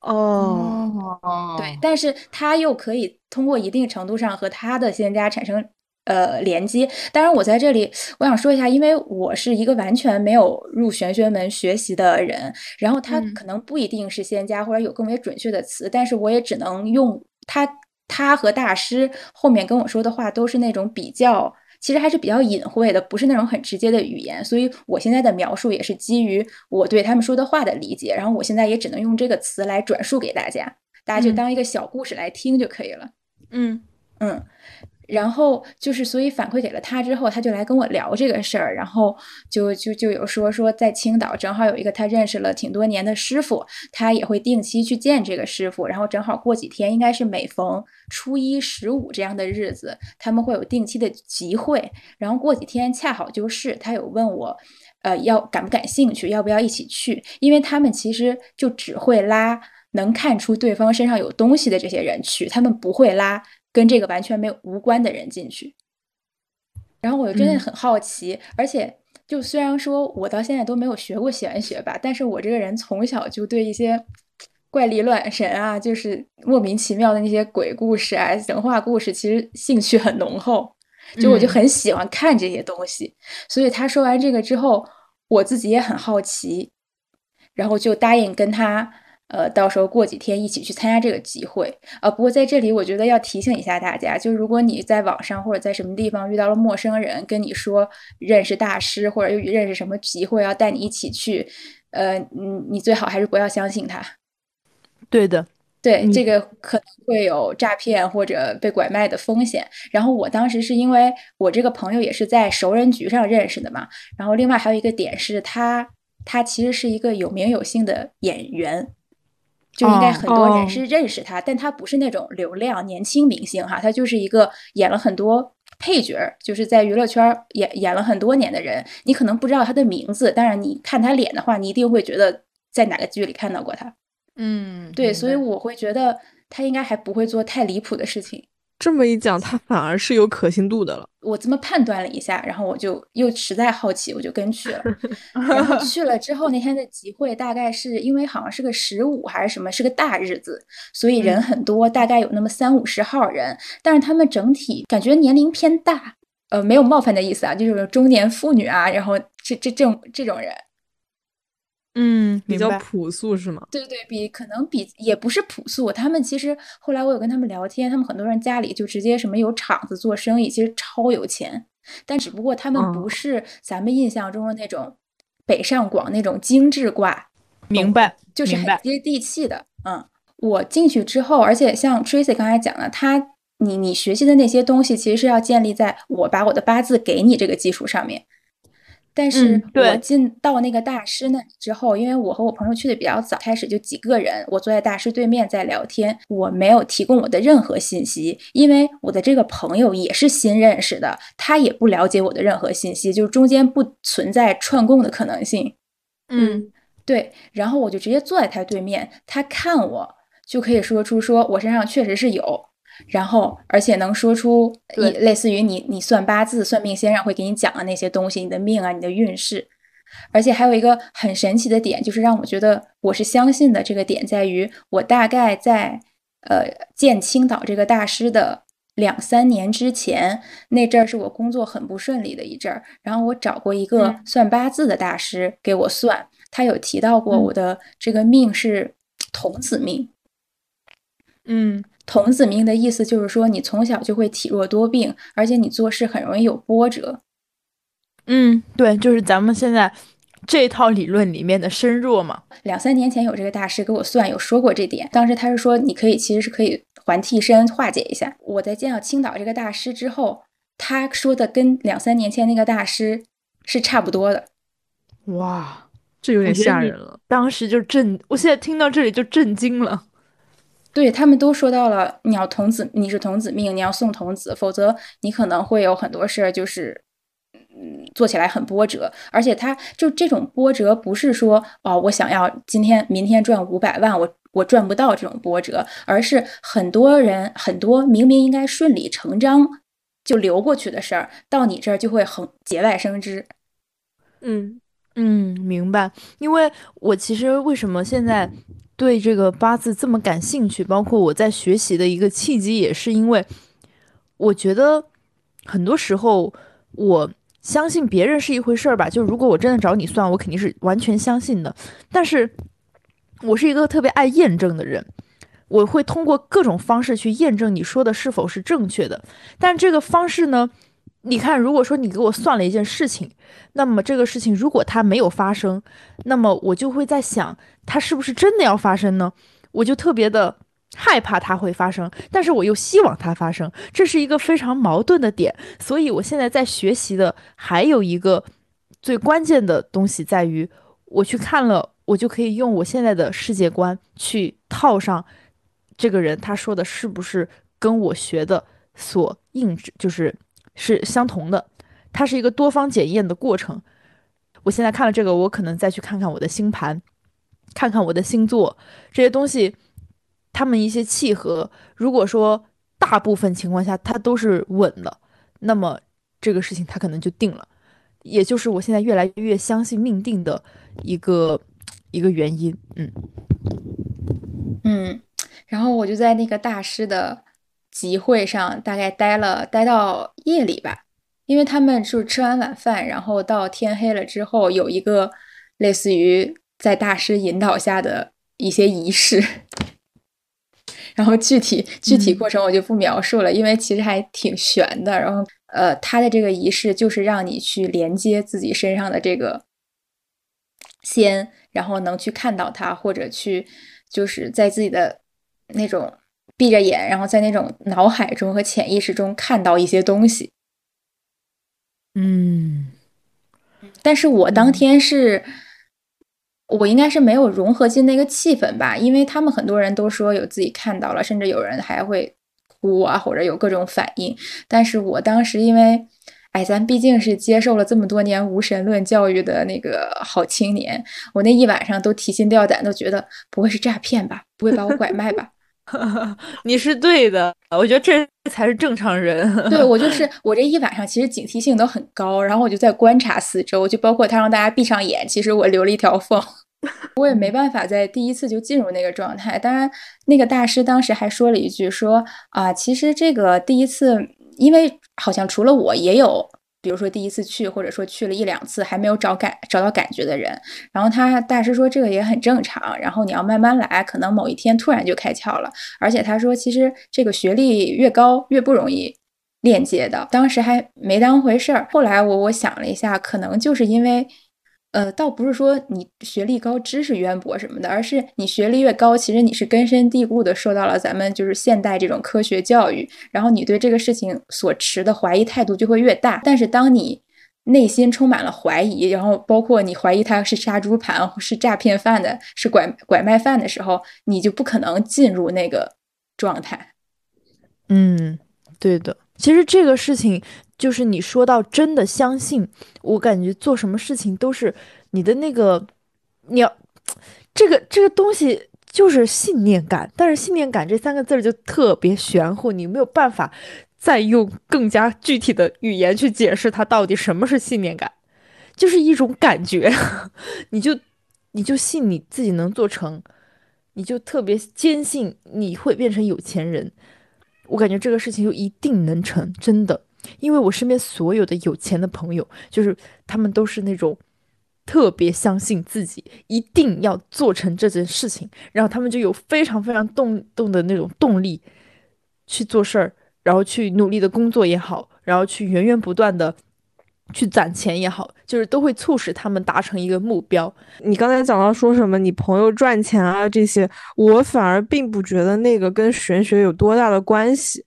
哦，对，但是他又可以通过一定程度上和他的仙家产生。呃，连接。当然，我在这里我想说一下，因为我是一个完全没有入玄学门学习的人，然后他可能不一定是仙家，或者有更为准确的词，但是我也只能用他他和大师后面跟我说的话，都是那种比较，其实还是比较隐晦的，不是那种很直接的语言，所以我现在的描述也是基于我对他们说的话的理解，然后我现在也只能用这个词来转述给大家，大家就当一个小故事来听就可以了。嗯嗯。然后就是，所以反馈给了他之后，他就来跟我聊这个事儿，然后就就就有说说在青岛正好有一个他认识了挺多年的师傅，他也会定期去见这个师傅，然后正好过几天，应该是每逢初一十五这样的日子，他们会有定期的集会，然后过几天恰好就是他有问我，呃，要感不感兴趣，要不要一起去？因为他们其实就只会拉能看出对方身上有东西的这些人去，他们不会拉。跟这个完全没有无关的人进去，然后我就真的很好奇，而且就虽然说我到现在都没有学过玄学吧，但是我这个人从小就对一些怪力乱神啊，就是莫名其妙的那些鬼故事啊、神话故事，其实兴趣很浓厚，就我就很喜欢看这些东西。所以他说完这个之后，我自己也很好奇，然后就答应跟他。呃，到时候过几天一起去参加这个集会啊。不过在这里，我觉得要提醒一下大家，就如果你在网上或者在什么地方遇到了陌生人，跟你说认识大师或者又认识什么集会要带你一起去，呃，你你最好还是不要相信他。对的，对这个可能会有诈骗或者被拐卖的风险。然后我当时是因为我这个朋友也是在熟人局上认识的嘛，然后另外还有一个点是他他其实是一个有名有姓的演员。就应该很多人是认识他，但他不是那种流量年轻明星哈，他就是一个演了很多配角，就是在娱乐圈演演了很多年的人。你可能不知道他的名字，但是你看他脸的话，你一定会觉得在哪个剧里看到过他。嗯，对，所以我会觉得他应该还不会做太离谱的事情。这么一讲，他反而是有可信度的了。[LAUGHS] 我这么判断了一下，然后我就又实在好奇，我就跟去了。[LAUGHS] 然后去了之后，那天的集会大概是因为好像是个十五还是什么，是个大日子，所以人很多，大概有那么三五十号人。但是他们整体感觉年龄偏大，呃，没有冒犯的意思啊，就是中年妇女啊，然后这这这种这种人。嗯，比较朴素是吗？对对，比可能比也不是朴素，他们其实后来我有跟他们聊天，他们很多人家里就直接什么有厂子做生意，其实超有钱，但只不过他们不嗯是咱们印象中的那种北上广那种精致挂，明白，就是很接地气的。嗯，我进去之后，而且像 Tracy 刚才讲的，他你你学习的那些东西，其实是要建立在我把我的八字给你这个基础上面。但是我进到那个大师那里之后，因为我和我朋友去的比较早，开始就几个人，我坐在大师对面在聊天，我没有提供我的任何信息，因为我的这个朋友也是新认识的，他也不了解我的任何信息，就是中间不存在串供的可能性。嗯对，然后我就直接坐在他对面，他看我就可以说出说我身上确实是有，然后而且能说出对一类似于你你算八字、算命先生会给你讲的那些东西，你的命啊、你的运势，而且还有一个很神奇的点，就是让我觉得我是相信的这个点在于，我大概在呃见青岛这个大师的。两三年之前，那阵儿是我工作很不顺利的一阵儿，然后我找过一个嗯算八字的大师给我算，他有提到过嗯我的这个命是童子命。嗯童子命的意思就是说，你从小就会体弱多病，而且你做事很容易有波折。嗯，对，就是咱们现在这套理论里面的身弱嘛。两三年前有这个大师给我算，有说过这点。当时他是说，你可以其实是可以还替身化解一下。我在见到青岛这个大师之后，他说的跟两三年前那个大师是差不多的。哇，这有点吓人了。当时就震，我现在听到这里就震惊了。对他们都说到了，你要童子，你是童子命，你要送童子，否则你可能会有很多事儿就是，嗯，做起来很波折。而且他就这种波折，不是说哦，我想要今天明天赚五百万，我我赚不到这种波折，而是很多人很多明明应该顺理成章就流过去的事儿，到你这儿就会很节外生枝。嗯嗯，明白。因为我其实为什么现在对这个八字这么感兴趣，包括我在学习的一个契机，也是因为我觉得很多时候我相信别人是一回事儿吧，就如果我真的找你算，我肯定是完全相信的。但是我是一个特别爱验证的人。我会通过各种方式去验证你说的是否是正确的，但这个方式呢，你看，如果说你给我算了一件事情，那么这个事情如果它没有发生，那么我就会在想，它是不是真的要发生呢？我就特别的害怕它会发生，但是我又希望它发生，这是一个非常矛盾的点。所以我现在在学习的还有一个最关键的东西在于，我去看了，我就可以用我现在的世界观去套上这个人他说的是不是跟我学的所印制，就是是相同的。它是一个多方检验的过程。我现在看了这个，我可能再去看看我的星盘，看看我的星座这些东西，他们一些契合。如果说大部分情况下它都是稳的，那么这个事情它可能就定了。也就是我现在越来越相信命定的一个一个原因。嗯嗯，然后我就在那个大师的集会上大概待了待到夜里吧，因为他们就是吃完晚饭，然后到天黑了之后有一个类似于在大师引导下的一些仪式，然后具体具体嗯。过程我就不描述了，因为其实还挺悬的。然后呃，他的这个仪式就是让你去连接自己身上的这个仙，然后能去看到他，或者去就是在自己的那种闭着眼，然后在那种脑海中和潜意识中看到一些东西。嗯但是我当嗯天是，我应该是没有融合进那个气氛吧，因为他们很多人都说有自己看到了，甚至有人还会哭啊，或者有各种反应。但是我当时因为，哎，咱毕竟是接受了这么多年无神论教育的那个好青年，我那一晚上都提心吊胆，都觉得不会是诈骗吧，不会把我拐卖吧？[LAUGHS] 你是对的，我觉得这才是正常人。对我就是我这一晚上其实警惕性都很高，然后我就在观察四周，就包括他让大家闭上眼，其实我留了一条缝，我也没办法在第一次就进入那个状态。当然，那个大师当时还说了一句说啊，其实这个第一次，因为好像除了我也有比如说第一次去，或者说去了一两次还没有找感找到感觉的人，然后他大师说这个也很正常，然后你要慢慢来，可能某一天突然就开窍了。而且他说，其实这个学历越高越不容易链接的。当时还没当回事儿，后来我我想了一下，可能就是因为。呃，倒不是说你学历高、知识渊博什么的，而是你学历越高，其实你是根深蒂固的受到了咱们就是现代这种科学教育，然后你对这个事情所持的怀疑态度就会越大。但是当你内心充满了怀疑，然后包括你怀疑他是杀猪盘、是诈骗犯的、是拐拐卖犯的时候，你就不可能进入那个状态。嗯，对的。其实这个事情。就是你说到真的相信，我感觉做什么事情都是你的那个，你要这个这个东西就是信念感，但是信念感这三个字就特别玄乎，你没有办法再用更加具体的语言去解释它到底什么是信念感，就是一种感觉，[LAUGHS] 你就你就信你自己能做成，你就特别坚信你会变成有钱人，我感觉这个事情就一定能成，真的。因为我身边所有的有钱的朋友，就是他们都是那种特别相信自己一定要做成这件事情，然后他们就有非常非常动动的那种动力去做事儿，然后去努力的工作也好，然后去源源不断的去攒钱也好，就是都会促使他们达成一个目标。你刚才讲到说什么你朋友赚钱啊这些，我反而并不觉得那个跟玄学有多大的关系。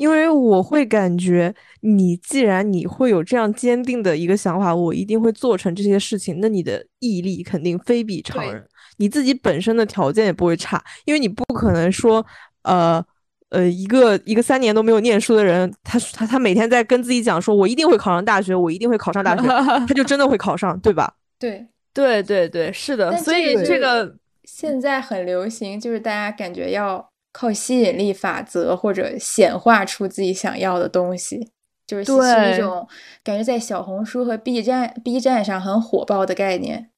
因为我会感觉，你既然你会有这样坚定的一个想法，我一定会做成这些事情，那你的毅力肯定非比常人。你自己本身的条件也不会差，因为你不可能说，呃呃，一个一个三年都没有念书的人，他他他每天在跟自己讲说，我一定会考上大学，我一定会考上大学，[LAUGHS] 他就真的会考上，对吧？[LAUGHS] 对对对对，是的。所以这个现在很流行，就是大家感觉要。靠吸引力法则或者显化出自己想要的东西，就是是一种感觉在小红书和 B 站 B 站上很火爆的概念。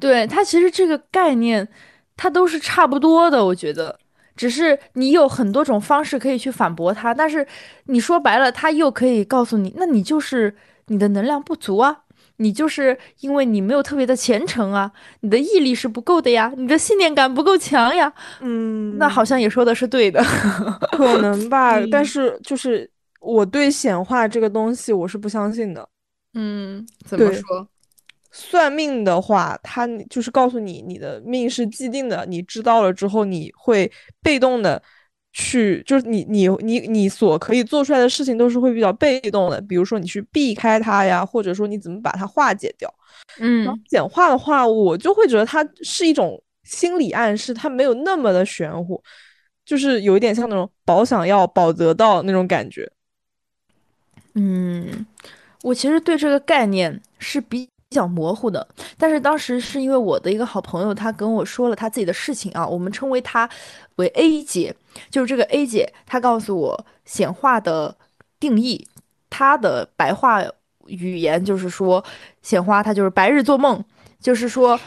对它其实这个概念，它都是差不多的，我觉得，只是你有很多种方式可以去反驳它，但是你说白了，它又可以告诉你，那你就是你的能量不足啊。你就是因为你没有特别的虔诚啊，你的毅力是不够的呀，你的信念感不够强呀。嗯，那好像也说的是对的，可能吧。但是就是我对显化这个东西我是不相信的。嗯，怎么说？算命的话，他就是告诉你你的命是既定的，你知道了之后你会被动的。去就是你你你你所可以做出来的事情都是会比较被动的，比如说你去避开它呀，或者说你怎么把它化解掉。嗯，简化的话，我就会觉得它是一种心理暗示，它没有那么的玄乎，就是有一点像那种保想要保得到那种感觉。嗯，我其实对这个概念是比。比较模糊的，但是当时是因为我的一个好朋友，他跟我说了他自己的事情啊，我们称为他为 A 姐，就是这个 A 姐，她告诉我显化的定义，她的白话语言就是说显化，它就是白日做梦，就是说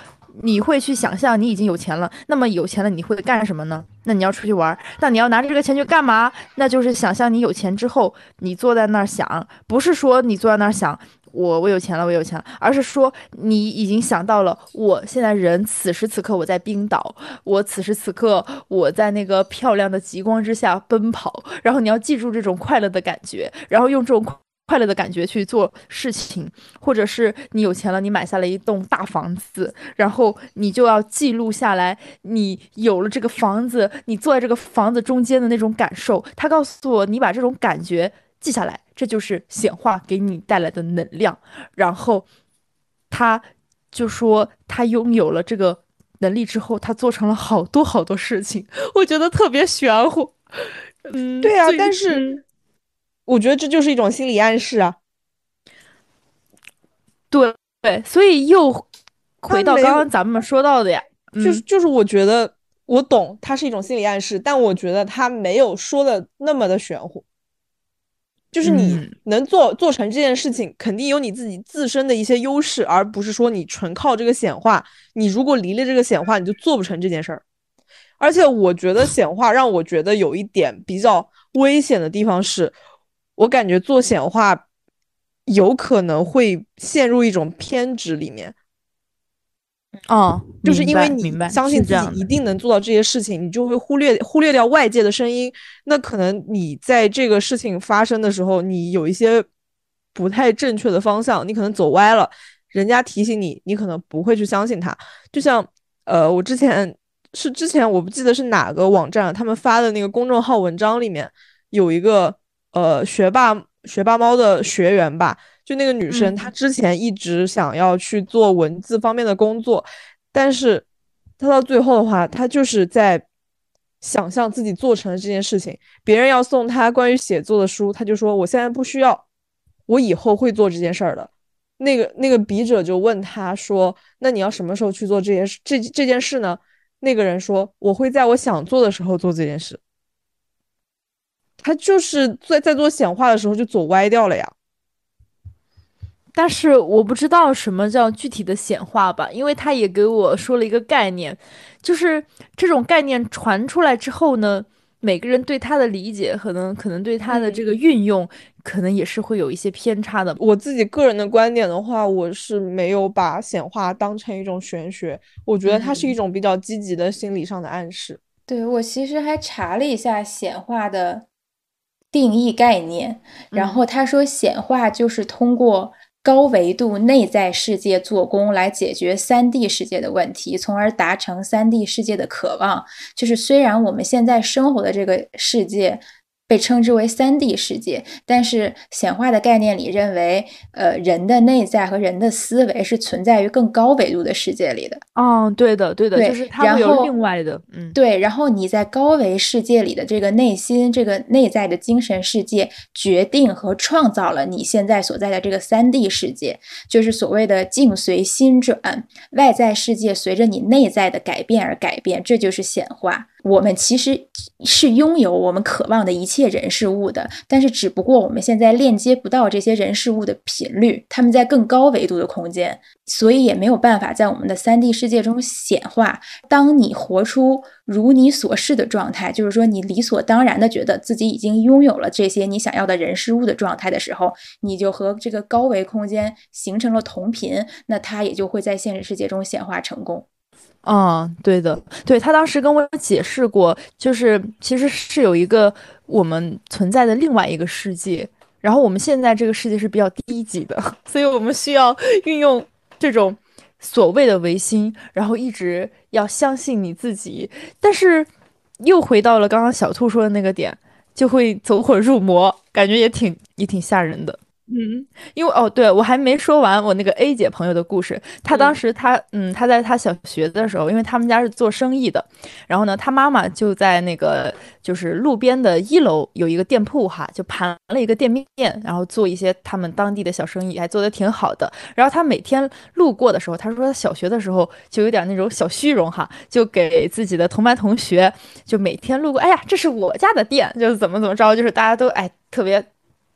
你会去想象你已经有钱了，那么有钱了你会干什么呢？那你要出去玩，那你要拿着这个钱去干嘛？那就是想象你有钱之后，你坐在那儿想，不是说你坐在那儿想。我我有钱了，我有钱了，而是说你已经想到了，我现在人此时此刻我在冰岛，我此时此刻我在那个漂亮的极光之下奔跑，然后你要记住这种快乐的感觉，然后用这种快乐的感觉去做事情，或者是你有钱了，你买下了一栋大房子，然后你就要记录下来，你有了这个房子，你坐在这个房子中间的那种感受。他告诉我，你把这种感觉。记下来，这就是显化给你带来的能量。然后，他就说他拥有了这个能力之后，他做成了好多好多事情，我觉得特别玄乎。嗯，对啊，但是我觉得这就是一种心理暗示啊。对对，所以又回到刚刚咱们说到的呀，就是就是我觉得我懂，它是一种心理暗示，但我觉得他没有说的那么的玄乎。就是你能做做成这件事情，肯定有你自己自身的一些优势，而不是说你纯靠这个显化。你如果离了这个显化，你就做不成这件事儿。而且我觉得显化让我觉得有一点比较危险的地方是，我感觉做显化有可能会陷入一种偏执里面。哦，就是因为你相信自己一定能做到这些事情，你就会忽略忽略掉外界的声音。那可能你在这个事情发生的时候，你有一些不太正确的方向，你可能走歪了。人家提醒你，你可能不会去相信他。就像呃，我之前是之前我不记得是哪个网站，他们发的那个公众号文章里面有一个呃学霸学霸猫的学员吧。就那个女生，她之前一直想要去做文字方面的工作，但是她到最后的话，她就是在想象自己做成了这件事情。别人要送她关于写作的书，她就说：“我现在不需要，我以后会做这件事儿的。”那个那个笔者就问她说：“那你要什么时候去做这件事？这这件事呢？”那个人说：“我会在我想做的时候做这件事。”他就是在在做显化的时候就走歪掉了呀。但是我不知道什么叫具体的显化吧，因为他也给我说了一个概念，就是这种概念传出来之后呢，每个人对他的理解可能可能对他的这个运用，可能也是会有一些偏差的。我自己个人的观点的话，我是没有把显化当成一种玄学，我觉得它是一种比较积极的心理上的暗示。对我其实还查了一下显化的定义概念，然后他说显化就是通过。高维度内在世界做工来解决三 D 世界的问题，从而达成三 D 世界的渴望。就是虽然我们现在生活的这个世界。被称之为三 D 世界，但是显化的概念里认为，呃，人的内在和人的思维是存在于更高维度的世界里的。哦，对的，对的，就是它有另外的，嗯，对。然后你在高维世界里的这个内心，这个内在的精神世界，决定和创造了你现在所在的这个三 D 世界，就是所谓的境随心转，外在世界随着你内在的改变而改变，这就是显化。我们其实是拥有我们渴望的一切人事物的，但是只不过我们现在链接不到这些人事物的频率，他们在更高维度的空间，所以也没有办法在我们的三 D 世界中显化。当你活出如你所示的状态，就是说你理所当然的觉得自己已经拥有了这些你想要的人事物的状态的时候，你就和这个高维空间形成了同频，那它也就会在现实世界中显化成功。嗯，对的，对他当时跟我解释过，就是其实是有一个我们存在的另外一个世界，然后我们现在这个世界是比较低级的，[LAUGHS] 所以我们需要运用这种所谓的唯心，然后一直要相信你自己，但是又回到了刚刚小兔说的那个点，就会走火入魔，感觉也挺也挺吓人的。嗯，[LAUGHS] 因为哦，对我还没说完我那个 A 姐朋友的故事。她当时她嗯，她在她小学的时候，因为他们家是做生意的，然后呢，她妈妈就在那个就是路边的一楼有一个店铺哈，就盘了一个店面，然后做一些他们当地的小生意，还做得挺好的。然后她每天路过的时候，她说她小学的时候就有点那种小虚荣哈，就给自己的同班同学就每天路过，哎呀，这是我家的店，就是怎么怎么着，就是大家都哎特别。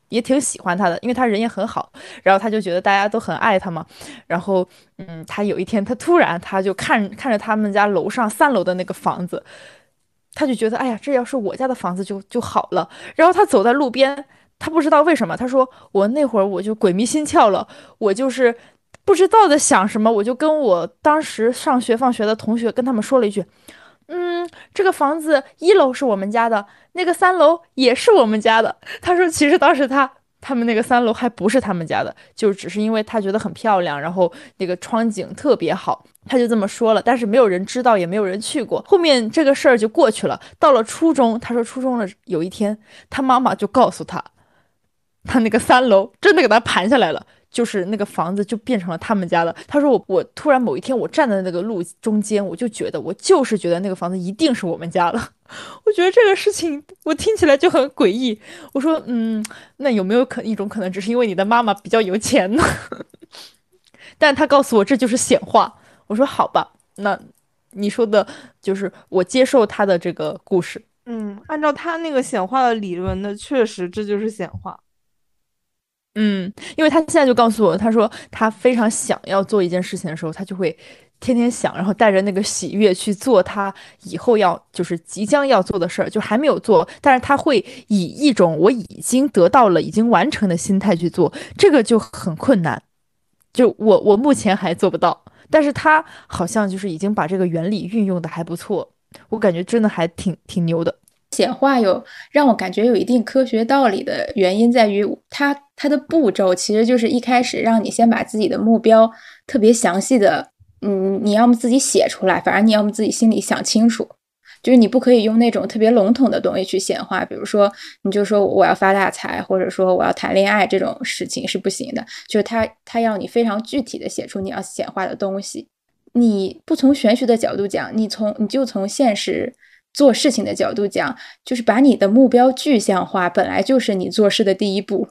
也挺喜欢他的，因为他人也很好，然后他就觉得大家都很爱他嘛。然后，嗯，他有一天，他突然他就看看着他们家楼上三楼的那个房子，他就觉得，哎呀，这要是我家的房子就就好了。然后他走在路边，他不知道为什么，他说我那会儿我就鬼迷心窍了，我就是不知道在想什么，我就跟我当时上学放学的同学跟他们说了一句。嗯，这个房子一楼是我们家的，那个三楼也是我们家的。他说，其实当时他他们那个三楼还不是他们家的，就只是因为他觉得很漂亮，然后那个窗景特别好，他就这么说了。但是没有人知道，也没有人去过。后面这个事儿就过去了。到了初中，他说初中了，有一天他妈妈就告诉他，他那个三楼真的给他盘下来了。就是那个房子就变成了他们家的。他说我我突然某一天我站在那个路中间，我就觉得我就是觉得那个房子一定是我们家了。[LAUGHS] 我觉得这个事情我听起来就很诡异。我说嗯，那有没有可一种可能，只是因为你的妈妈比较有钱呢？[LAUGHS] 但他告诉我这就是显化。我说好吧，那你说的就是我接受他的这个故事。嗯，按照他那个显化的理论，那确实这就是显化。嗯，因为他现在就告诉我，他说他非常想要做一件事情的时候，他就会天天想，然后带着那个喜悦去做他以后要就是即将要做的事儿，就还没有做，但是他会以一种我已经得到了、已经完成的心态去做，这个就很困难。就我我目前还做不到，但是他好像就是已经把这个原理运用的还不错，我感觉真的还挺挺牛的。显化有让我感觉有一定科学道理的原因在于，它它的步骤其实就是一开始让你先把自己的目标特别详细的，嗯，你要么自己写出来，反正你要么自己心里想清楚，就是你不可以用那种特别笼统的东西去显化，比如说你就说我要发大财，或者说我要谈恋爱这种事情是不行的，就是他他要你非常具体的写出你要显化的东西，你不从玄学的角度讲，你从你就从现实。做事情的角度讲，就是把你的目标具象化，本来就是你做事的第一步。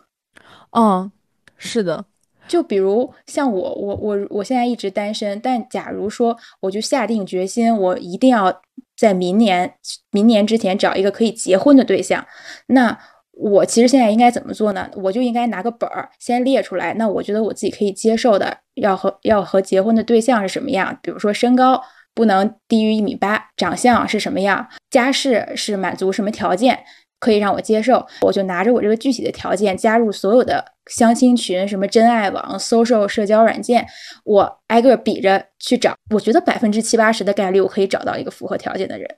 嗯，是的。就比如像我，我我我现在一直单身，但假如说我就下定决心，我一定要在明年明年之前找一个可以结婚的对象，那我其实现在应该怎么做呢？我就应该拿个本儿先列出来，那我觉得我自己可以接受的，要和要和结婚的对象是什么样？比如说身高。不能低于一米八，长相是什么样，家世是满足什么条件，可以让我接受，我就拿着我这个具体的条件加入所有的相亲群，什么真爱网、social 社交软件，我挨个比着去找，我觉得百分之七八十的概率我可以找到一个符合条件的人。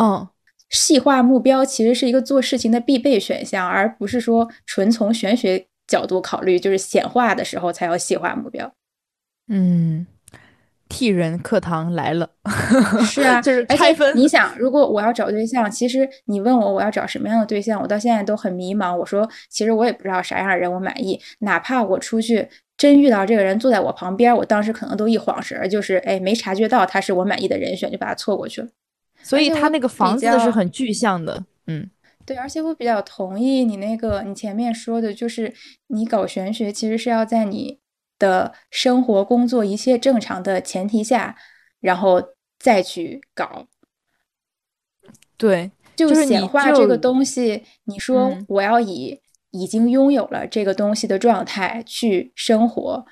嗯，细化目标其实是一个做事情的必备选项，而不是说纯从玄学角度考虑，就是显化的时候才要细化目标。嗯。替人课堂来了，[LAUGHS] 是啊，就是拆分。你想，如果我要找对象，其实你问我我要找什么样的对象，我到现在都很迷茫。我说，其实我也不知道啥样的人我满意。哪怕我出去真遇到这个人坐在我旁边，我当时可能都一晃神，就是哎没察觉到他是我满意的人选，就把他错过去了。所以他那个房子是很具象的，嗯，对。而且我比较同意你那个你前面说的，就是你搞玄学其实是要在你。的生活、工作一切正常的前提下，然后再去搞。对，就是显化这个东西。你说我要以已经拥有了这个东西的状态去生活，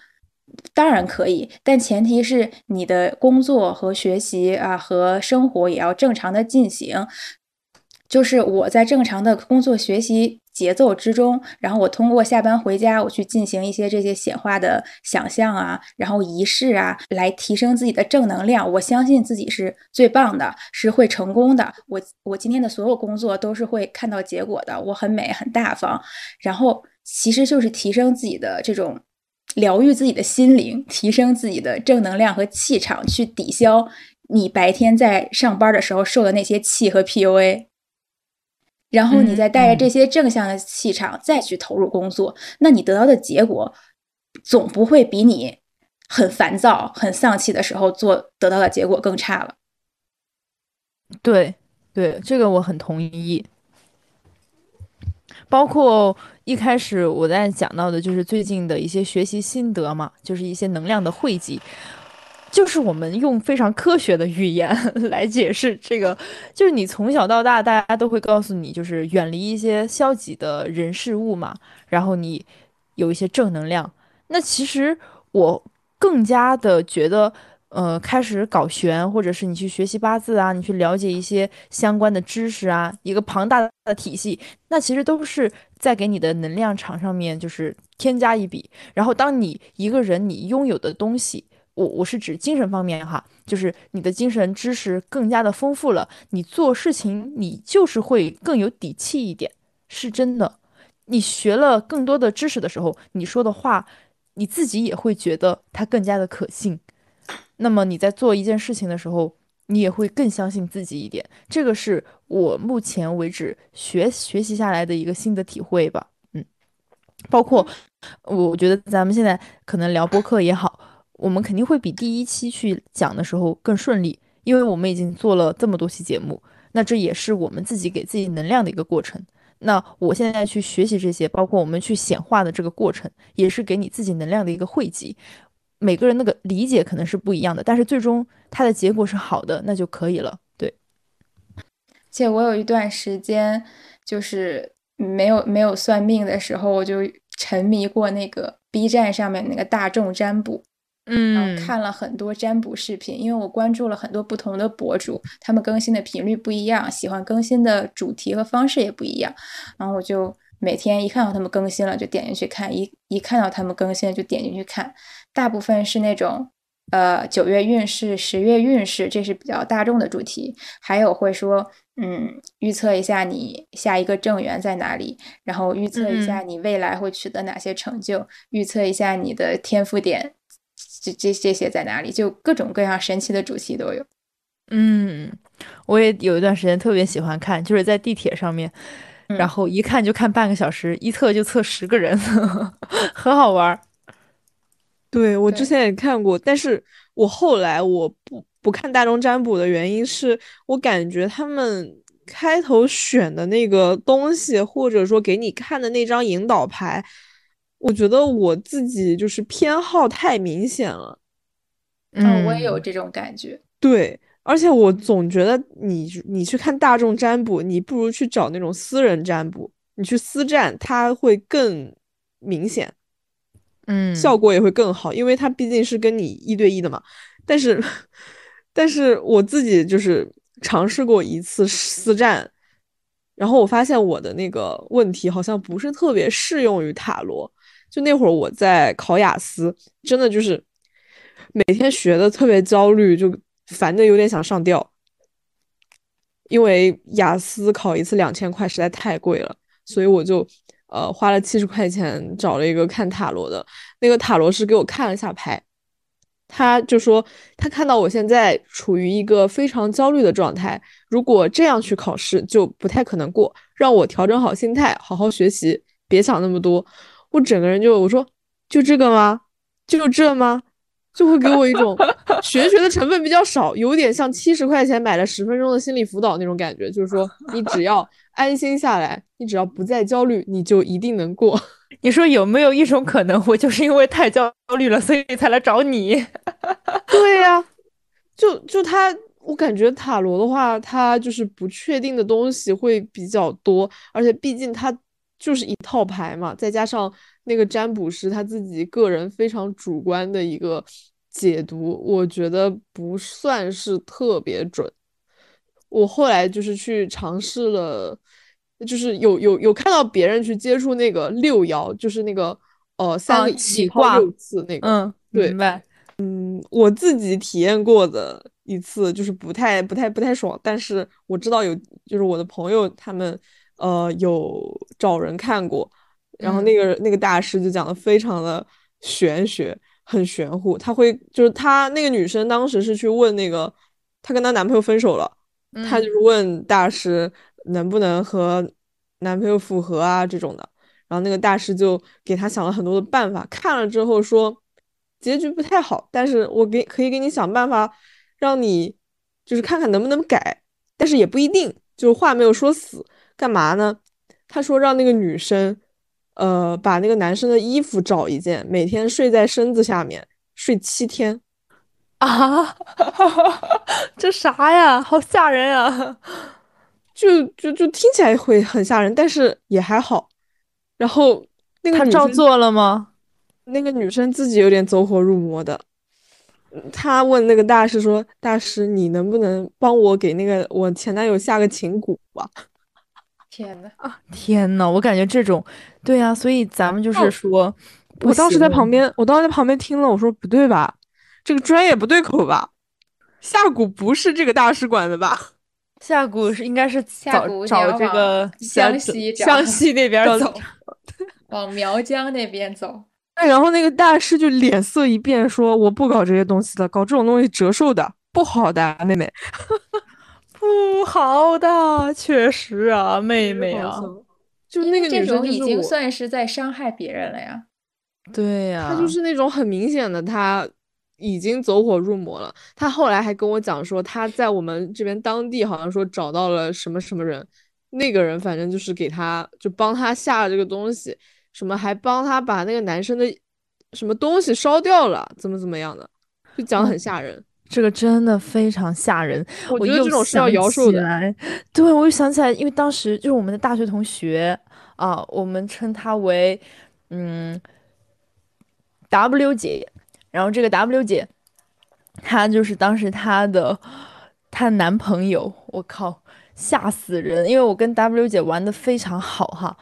当然可以，但前提是你的工作和学习啊和生活也要正常的进行。就是我在正常的工作学习。节奏之中，然后我通过下班回家，我去进行一些这些显化的想象啊，然后仪式啊，来提升自己的正能量。我相信自己是最棒的，是会成功的。我我今天的所有工作都是会看到结果的。我很美，很大方。然后其实就是提升自己的这种疗愈自己的心灵，提升自己的正能量和气场，去抵消你白天在上班的时候受的那些气和 PUA。然后你再带着这些正向的气场再去投入工作，那你得到的结果总不会比你很烦躁、很丧气的时候做得到的结果更差了。对对，这个我很同意。包括一开始我在讲到的，就是最近的一些学习心得嘛，就是一些能量的汇集。就是我们用非常科学的语言 [LAUGHS] 来解释这个，就是你从小到大，大家都会告诉你，就是远离一些消极的人事物嘛，然后你有一些正能量。那其实我更加的觉得，呃，开始搞玄，或者是你去学习八字啊，你去了解一些相关的知识啊，一个庞大的体系，那其实都是在给你的能量场上面就是添加一笔。然后当你一个人你拥有的东西。我我是指精神方面哈，就是你的精神知识更加的丰富了，你做事情你就是会更有底气一点，是真的。你学了更多的知识的时候，你说的话你自己也会觉得它更加的可信。那么你在做一件事情的时候，你也会更相信自己一点。这个是我目前为止学学习下来的一个新的体会吧。嗯，包括我觉得咱们现在可能聊播客也好。我们肯定会比第一期去讲的时候更顺利，因为我们已经做了这么多期节目，那这也是我们自己给自己能量的一个过程。那我现在去学习这些，包括我们去显化的这个过程，也是给你自己能量的一个汇集。每个人那个理解可能是不一样的，但是最终它的结果是好的，那就可以了。对。且我有一段时间就是没有没有算命的时候，我就沉迷过那个 B 站上面那个大众占卜。嗯，看了很多占卜视频，因为我关注了很多不同的博主，他们更新的频率不一样，喜欢更新的主题和方式也不一样，然后我就每天一看到他们更新了就点进去看，一一看到他们更新就点进去看，大部分是那种。呃，九月运势、十月运势，这是比较大众的主题。还有会说，嗯，预测一下你下一个正缘在哪里，然后预测一下你未来会取得哪些成就，预测一下你的天赋点，这这这些在哪里，就各种各样神奇的主题都有。嗯，我也有一段时间特别喜欢看，就是在地铁上面，然后一看就看半个小时，一测就测十个人，[LAUGHS] 很好玩。对我之前也看过，但是我后来我不不看大众占卜的原因是我感觉他们开头选的那个东西，或者说给你看的那张引导牌，我觉得我自己就是偏好太明显了。嗯，我也有这种感觉。对，而且我总觉得你你去看大众占卜，你不如去找那种私人占卜，你去私占，它会更明显。嗯，效果也会更好，因为它毕竟是跟你一对一的嘛。但是，但是我自己就是尝试过一次私占，然后我发现我的那个问题好像不是特别适用于塔罗。就那会儿我在考雅思，真的就是每天学的特别焦虑，就烦的有点想上吊。因为雅思考一次两千块实在太贵了，所以我就。呃，花了七十块钱找了一个看塔罗的，那个塔罗师给我看了一下牌，他就说他看到我现在处于一个非常焦虑的状态，如果这样去考试就不太可能过，让我调整好心态，好好学习，别想那么多。我整个人就我说就这个吗？就这吗？就会给我一种 [LAUGHS] 玄学的成分比较少，有点像七十块钱买了十分钟的心理辅导那种感觉，就是说 [LAUGHS] 你只要。安心下来，你只要不再焦虑，你就一定能过。[LAUGHS] 你说有没有一种可能，我就是因为太焦虑了，所以才来找你？对呀，就就他，我感觉塔罗的话，他就是不确定的东西会比较多，而且毕竟它就是一套牌嘛，再加上那个占卜师他自己个人非常主观的一个解读，我觉得不算是特别准。我后来就是去尝试了。就是有有有看到别人去接触那个六爻，就是那个呃三个起卦六次那个，嗯，对，明白。嗯，我自己体验过的一次就是不太不太不太爽，但是我知道有就是我的朋友他们呃有找人看过，然后那个那个大师就讲的非常的玄学，很玄乎。他会就是他那个女生当时是去问那个她跟她男朋友分手了，她就是问大师。能不能和男朋友复合啊？这种的，然后那个大师就给他想了很多的办法，看了之后说结局不太好，但是我给可以给你想办法，让你就是看看能不能改，但是也不一定，就是话没有说死，干嘛呢？他说让那个女生，呃，把那个男生的衣服找一件，每天睡在身子下面睡七天 [LAUGHS] 啊，[LAUGHS] 这啥呀？好吓人 [LAUGHS] 呀！就就就听起来会很吓人，但是也还好。然后那个他照做了吗？那个女生自己有点走火入魔的。她问那个大师说：“大师，你能不能帮我给那个我前男友下个情蛊吧？”天呐，啊天呐，我感觉这种，对呀，所以咱们就是说，我当时在旁边，我当时在旁边听了，我说不对吧，这个专业不对口吧？下蛊不是这个大使馆的吧？下蛊是应该是找找这个湘西湘西那边走，往苗疆那边走。哎，然后那个大师就脸色一变，说：“我不搞这些东西的，搞这种东西折寿的，不好的，妹妹，不好的，确实啊，妹妹啊，就那个女生已经算是在伤害别人了呀。对呀，她就是那种很明显的他。”已经走火入魔了。他后来还跟我讲说，他在我们这边当地好像说找到了什么什么人，那个人反正就是给他就帮他下了这个东西，什么还帮他把那个男生的什么东西烧掉了，怎么怎么样的，就讲的很吓人。这个真的非常吓人。我觉得这种是要摇寿的。对，我又想起来，因为当时就是我们的大学同学啊，我们称她为嗯 W 姐。然后这个 W 姐，她就是当时她的她男朋友，我靠，吓死人！因为我跟 W 姐玩的非常好哈。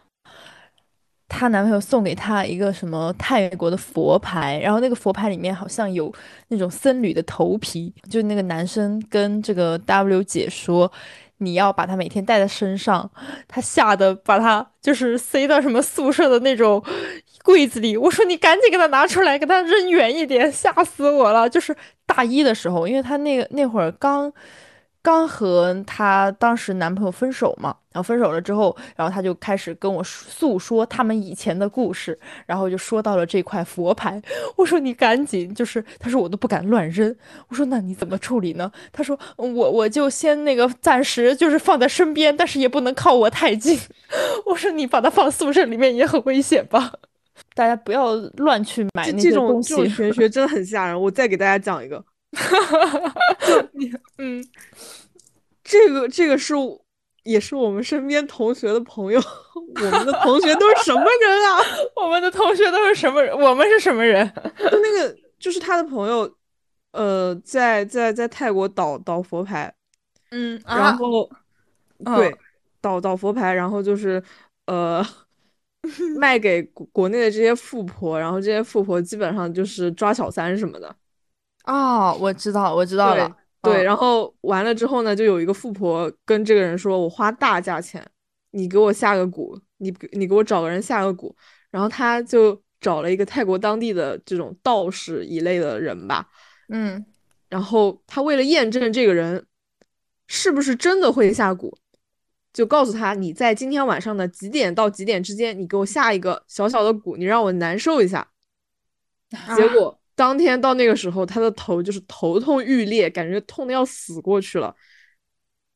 她男朋友送给她一个什么泰国的佛牌，然后那个佛牌里面好像有那种僧侣的头皮，就那个男生跟这个 W 姐说。你要把它每天带在身上，他吓得把它就是塞到什么宿舍的那种柜子里。我说你赶紧给他拿出来，给他扔远一点，吓死我了。就是大一的时候，因为他那个那会儿刚。刚和她当时男朋友分手嘛，然后分手了之后，然后她就开始跟我诉说他们以前的故事，然后就说到了这块佛牌。我说你赶紧，就是她说我都不敢乱扔。我说那你怎么处理呢？她说我我就先那个暂时就是放在身边，但是也不能靠我太近。[LAUGHS] 我说你把它放宿舍里面也很危险吧？大家不要乱去买那些东西。这种玄学真的很吓人。我再给大家讲一个。[LAUGHS] 就你，嗯，这个这个是也是我们身边同学的朋友，我们的同学都是什么人啊？[LAUGHS] 我们的同学都是什么人？我们是什么人？[LAUGHS] 就那个，就是他的朋友，呃，在在在泰国倒倒佛牌，嗯，然后对倒倒佛牌，然后就是呃卖给国内的这些富婆，然后这些富婆基本上就是抓小三什么的。哦，我知道，我知道了。对，然后完了之后呢，就有一个富婆跟这个人说：“我花大价钱，你给我下个蛊，你你给我找个人下个蛊。”然后他就找了一个泰国当地的这种道士一类的人吧。嗯，然后他为了验证这个人是不是真的会下蛊，就告诉他：“你在今天晚上的几点到几点之间，你给我下一个小小的蛊，你让我难受一下。”结果。当天到那个时候，他的头就是头痛欲裂，感觉痛的要死过去了。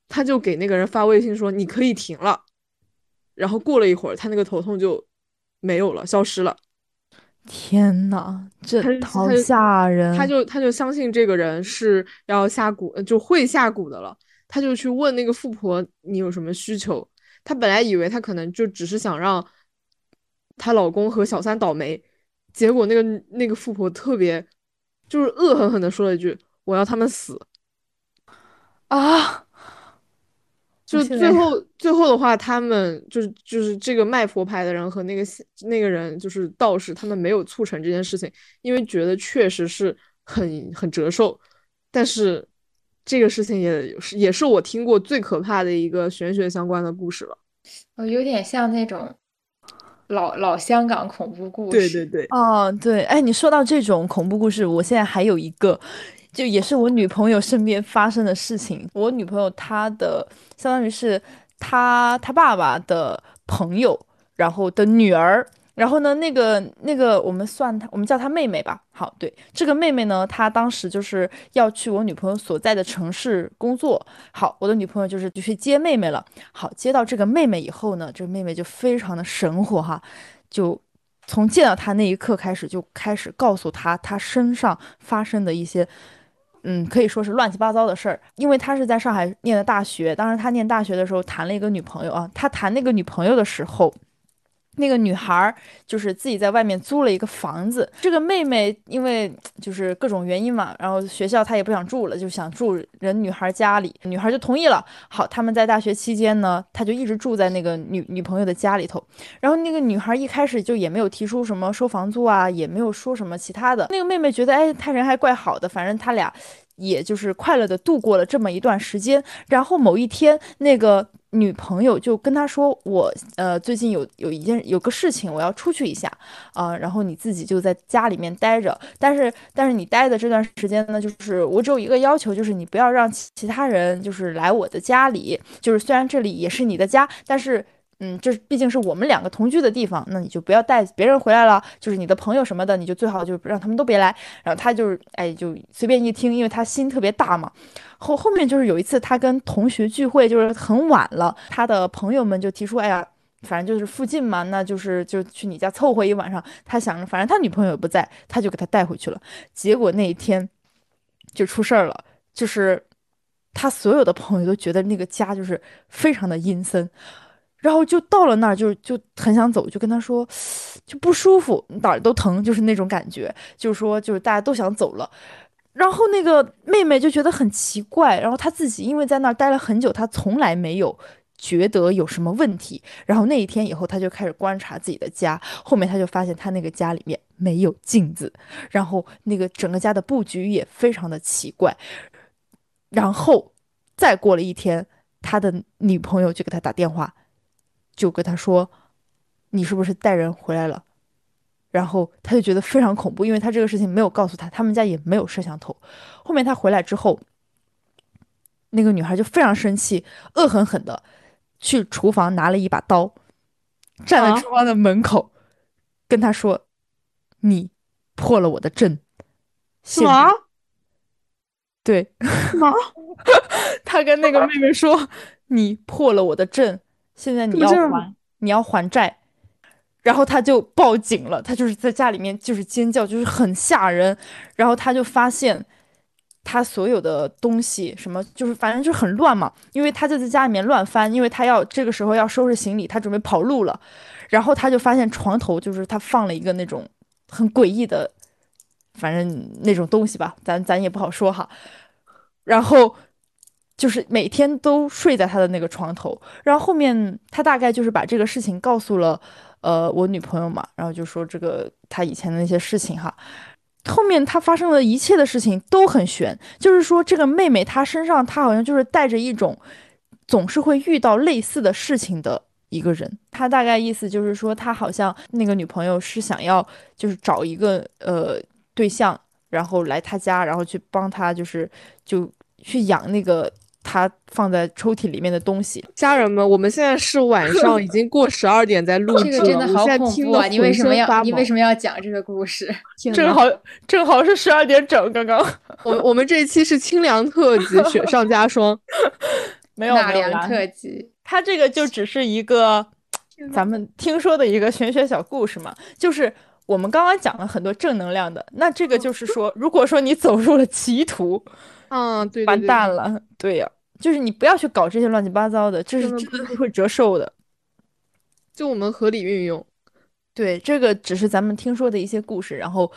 他就给那个人发微信说：“你可以停了。”然后过了一会儿，他那个头痛就没有了，消失了。天呐，这好吓人！他就他就相信这个人是要下蛊，就会下蛊的了。他就去问那个富婆：“你有什么需求？”他本来以为他可能就只是想让她老公和小三倒霉。结果那个那个富婆特别，就是恶狠狠的说了一句：“我要他们死。”啊！就最后最后的话，他们就是就是这个卖佛牌的人和那个那个人就是道士，他们没有促成这件事情，因为觉得确实是很很折寿。但是这个事情也是也是我听过最可怕的一个玄学相关的故事了。哦，有点像那种。老老香港恐怖故事，对对对，哦对，哎，你说到这种恐怖故事，我现在还有一个，就也是我女朋友身边发生的事情。我女朋友她的相当于是她她爸爸的朋友，然后的女儿。然后呢，那个那个，我们算她，我们叫她妹妹吧。好，对，这个妹妹呢，她当时就是要去我女朋友所在的城市工作。好，我的女朋友就是就去接妹妹了。好，接到这个妹妹以后呢，这个妹妹就非常的神乎哈，就从见到她那一刻开始，就开始告诉她她身上发生的一些，嗯，可以说是乱七八糟的事儿。因为她是在上海念的大学，当时她念大学的时候谈了一个女朋友啊，她谈那个女朋友的时候。那个女孩儿就是自己在外面租了一个房子。这个妹妹因为就是各种原因嘛，然后学校她也不想住了，就想住人女孩家里。女孩就同意了。好，他们在大学期间呢，她就一直住在那个女女朋友的家里头。然后那个女孩一开始就也没有提出什么收房租啊，也没有说什么其他的。那个妹妹觉得，哎，他人还怪好的，反正他俩也就是快乐的度过了这么一段时间。然后某一天，那个。女朋友就跟他说：“我呃最近有有一件有个事情，我要出去一下啊，然后你自己就在家里面待着。但是但是你待的这段时间呢，就是我只有一个要求，就是你不要让其他人就是来我的家里。就是虽然这里也是你的家，但是。”嗯，这毕竟是我们两个同居的地方，那你就不要带别人回来了。就是你的朋友什么的，你就最好就让他们都别来。然后他就是，哎，就随便一听，因为他心特别大嘛。后后面就是有一次，他跟同学聚会，就是很晚了，他的朋友们就提出，哎呀，反正就是附近嘛，那就是就去你家凑合一晚上。他想着，反正他女朋友也不在，他就给他带回去了。结果那一天就出事儿了，就是他所有的朋友都觉得那个家就是非常的阴森。然后就到了那儿，就就很想走，就跟他说，就不舒服，哪儿都疼，就是那种感觉，就是说，就是大家都想走了。然后那个妹妹就觉得很奇怪，然后她自己因为在那儿待了很久，她从来没有觉得有什么问题。然后那一天以后，她就开始观察自己的家，后面她就发现她那个家里面没有镜子，然后那个整个家的布局也非常的奇怪。然后再过了一天，他的女朋友就给他打电话。就跟他说：“你是不是带人回来了？”然后他就觉得非常恐怖，因为他这个事情没有告诉他，他们家也没有摄像头。后面他回来之后，那个女孩就非常生气，恶狠狠的去厨房拿了一把刀，站在厨房的门口，跟他说：“你破了我的阵。”什么？对，什么？他跟那个妹妹说：“你破了我的阵。”现在你要还，你要还债，然后他就报警了。他就是在家里面就是尖叫，就是很吓人。然后他就发现他所有的东西什么，就是反正就很乱嘛。因为他就在家里面乱翻，因为他要这个时候要收拾行李，他准备跑路了。然后他就发现床头就是他放了一个那种很诡异的，反正那种东西吧，咱咱也不好说哈。然后。就是每天都睡在他的那个床头，然后后面他大概就是把这个事情告诉了，呃，我女朋友嘛，然后就说这个他以前的那些事情哈，后面他发生的一切的事情都很悬，就是说这个妹妹她身上她好像就是带着一种总是会遇到类似的事情的一个人，他大概意思就是说他好像那个女朋友是想要就是找一个呃对象，然后来他家，然后去帮他就是就去养那个。他放在抽屉里面的东西，家人们，我们现在是晚上，已经过十二点，在录制。这个真的好恐怖啊！你为什么要你为什么要讲这个故事？[LAUGHS] 正好正好是十二点整，刚刚。我我们这一期是清凉特辑，雪上加霜。[LAUGHS] 没有纳凉特辑，它这个就只是一个咱们听说的一个玄学小故事嘛，就是我们刚刚讲了很多正能量的，那这个就是说，如果说你走入了歧途，嗯，对，完蛋了，对呀。就是你不要去搞这些乱七八糟的，这是真的会折寿的。[LAUGHS] 就我们合理运用，对，这个只是咱们听说的一些故事，然后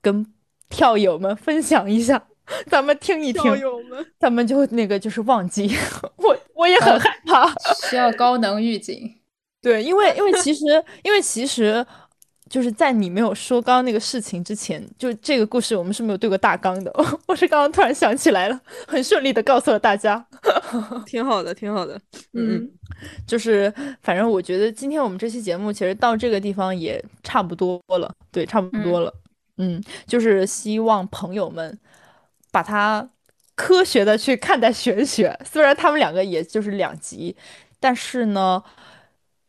跟票友们分享一下，咱们听一听。跳友们，咱们就那个就是忘记，[LAUGHS] 我我也很害怕，需要高能预警。对，因为因为其实因为其实。就是在你没有说刚刚那个事情之前，就这个故事我们是没有对过大纲的。[LAUGHS] 我是刚刚突然想起来了，很顺利的告诉了大家，[LAUGHS] 挺好的，挺好的。嗯，就是反正我觉得今天我们这期节目其实到这个地方也差不多了，对，差不多了。嗯，就是希望朋友们把它科学的去看待玄学，虽然他们两个也就是两极，但是呢，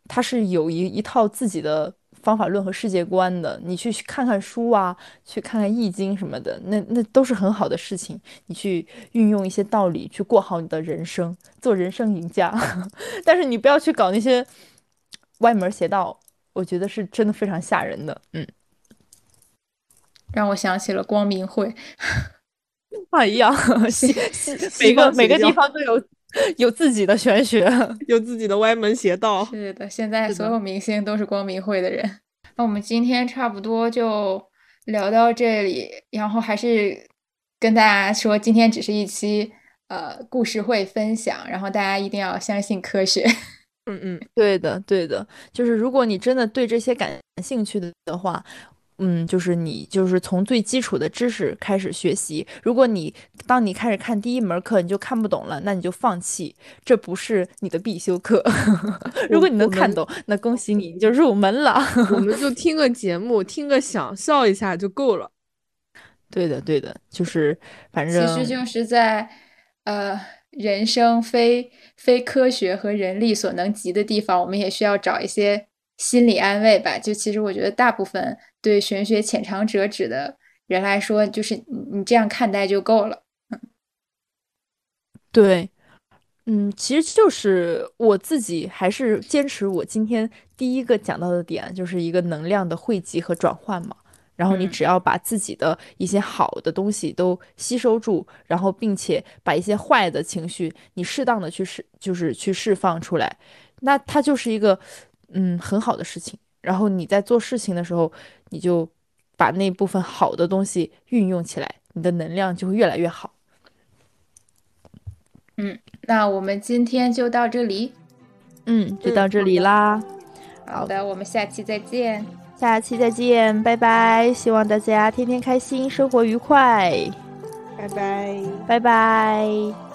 它是有一一套自己的。方法论和世界观的，你去看看书啊，去看看易经什么的，那那都是很好的事情。你去运用一些道理去过好你的人生，做人生赢家。[LAUGHS] 但是你不要去搞那些歪门邪道，我觉得是真的非常吓人的。嗯，让我想起了光明会，[LAUGHS] 啊一样，[LAUGHS] 每个每个地方都有 [LAUGHS] 有自己的玄学，[LAUGHS] 有自己的歪门邪道。是的，现在所有明星都是光明会的人。那我们今天差不多就聊到这里，然后还是跟大家说，今天只是一期呃故事会分享，然后大家一定要相信科学。[LAUGHS] 嗯嗯，对的对的，就是如果你真的对这些感兴趣的的话，嗯，就是你就是从最基础的知识开始学习。如果你当你开始看第一门课你就看不懂了，那你就放弃，这不是你的必修课。[LAUGHS] 如果你能看懂，那恭喜你，你就入门了。我们 [LAUGHS] 就听个节目，听个想笑一下就够了。对的，对的，就是反正其实就是在呃人生非非科学和人力所能及的地方，我们也需要找一些心理安慰吧。就其实我觉得大部分对玄学浅尝辄止的人来说，就是你这样看待就够了。嗯，对，嗯，其实就是我自己还是坚持我今天第一个讲到的点，就是一个能量的汇集和转换嘛。然后你只要把自己的一些好的东西都吸收住，然后并且把一些坏的情绪你适当的去释，就是去释放出来，那它就是一个嗯很好的事情。然后你在做事情的时候，你就把那部分好的东西运用起来，你的能量就会越来越好。嗯，那我们今天就到这里。嗯，就到这里啦。好的，我们下期再见。下期再见，拜拜！希望大家天天开心，生活愉快。拜拜，拜拜。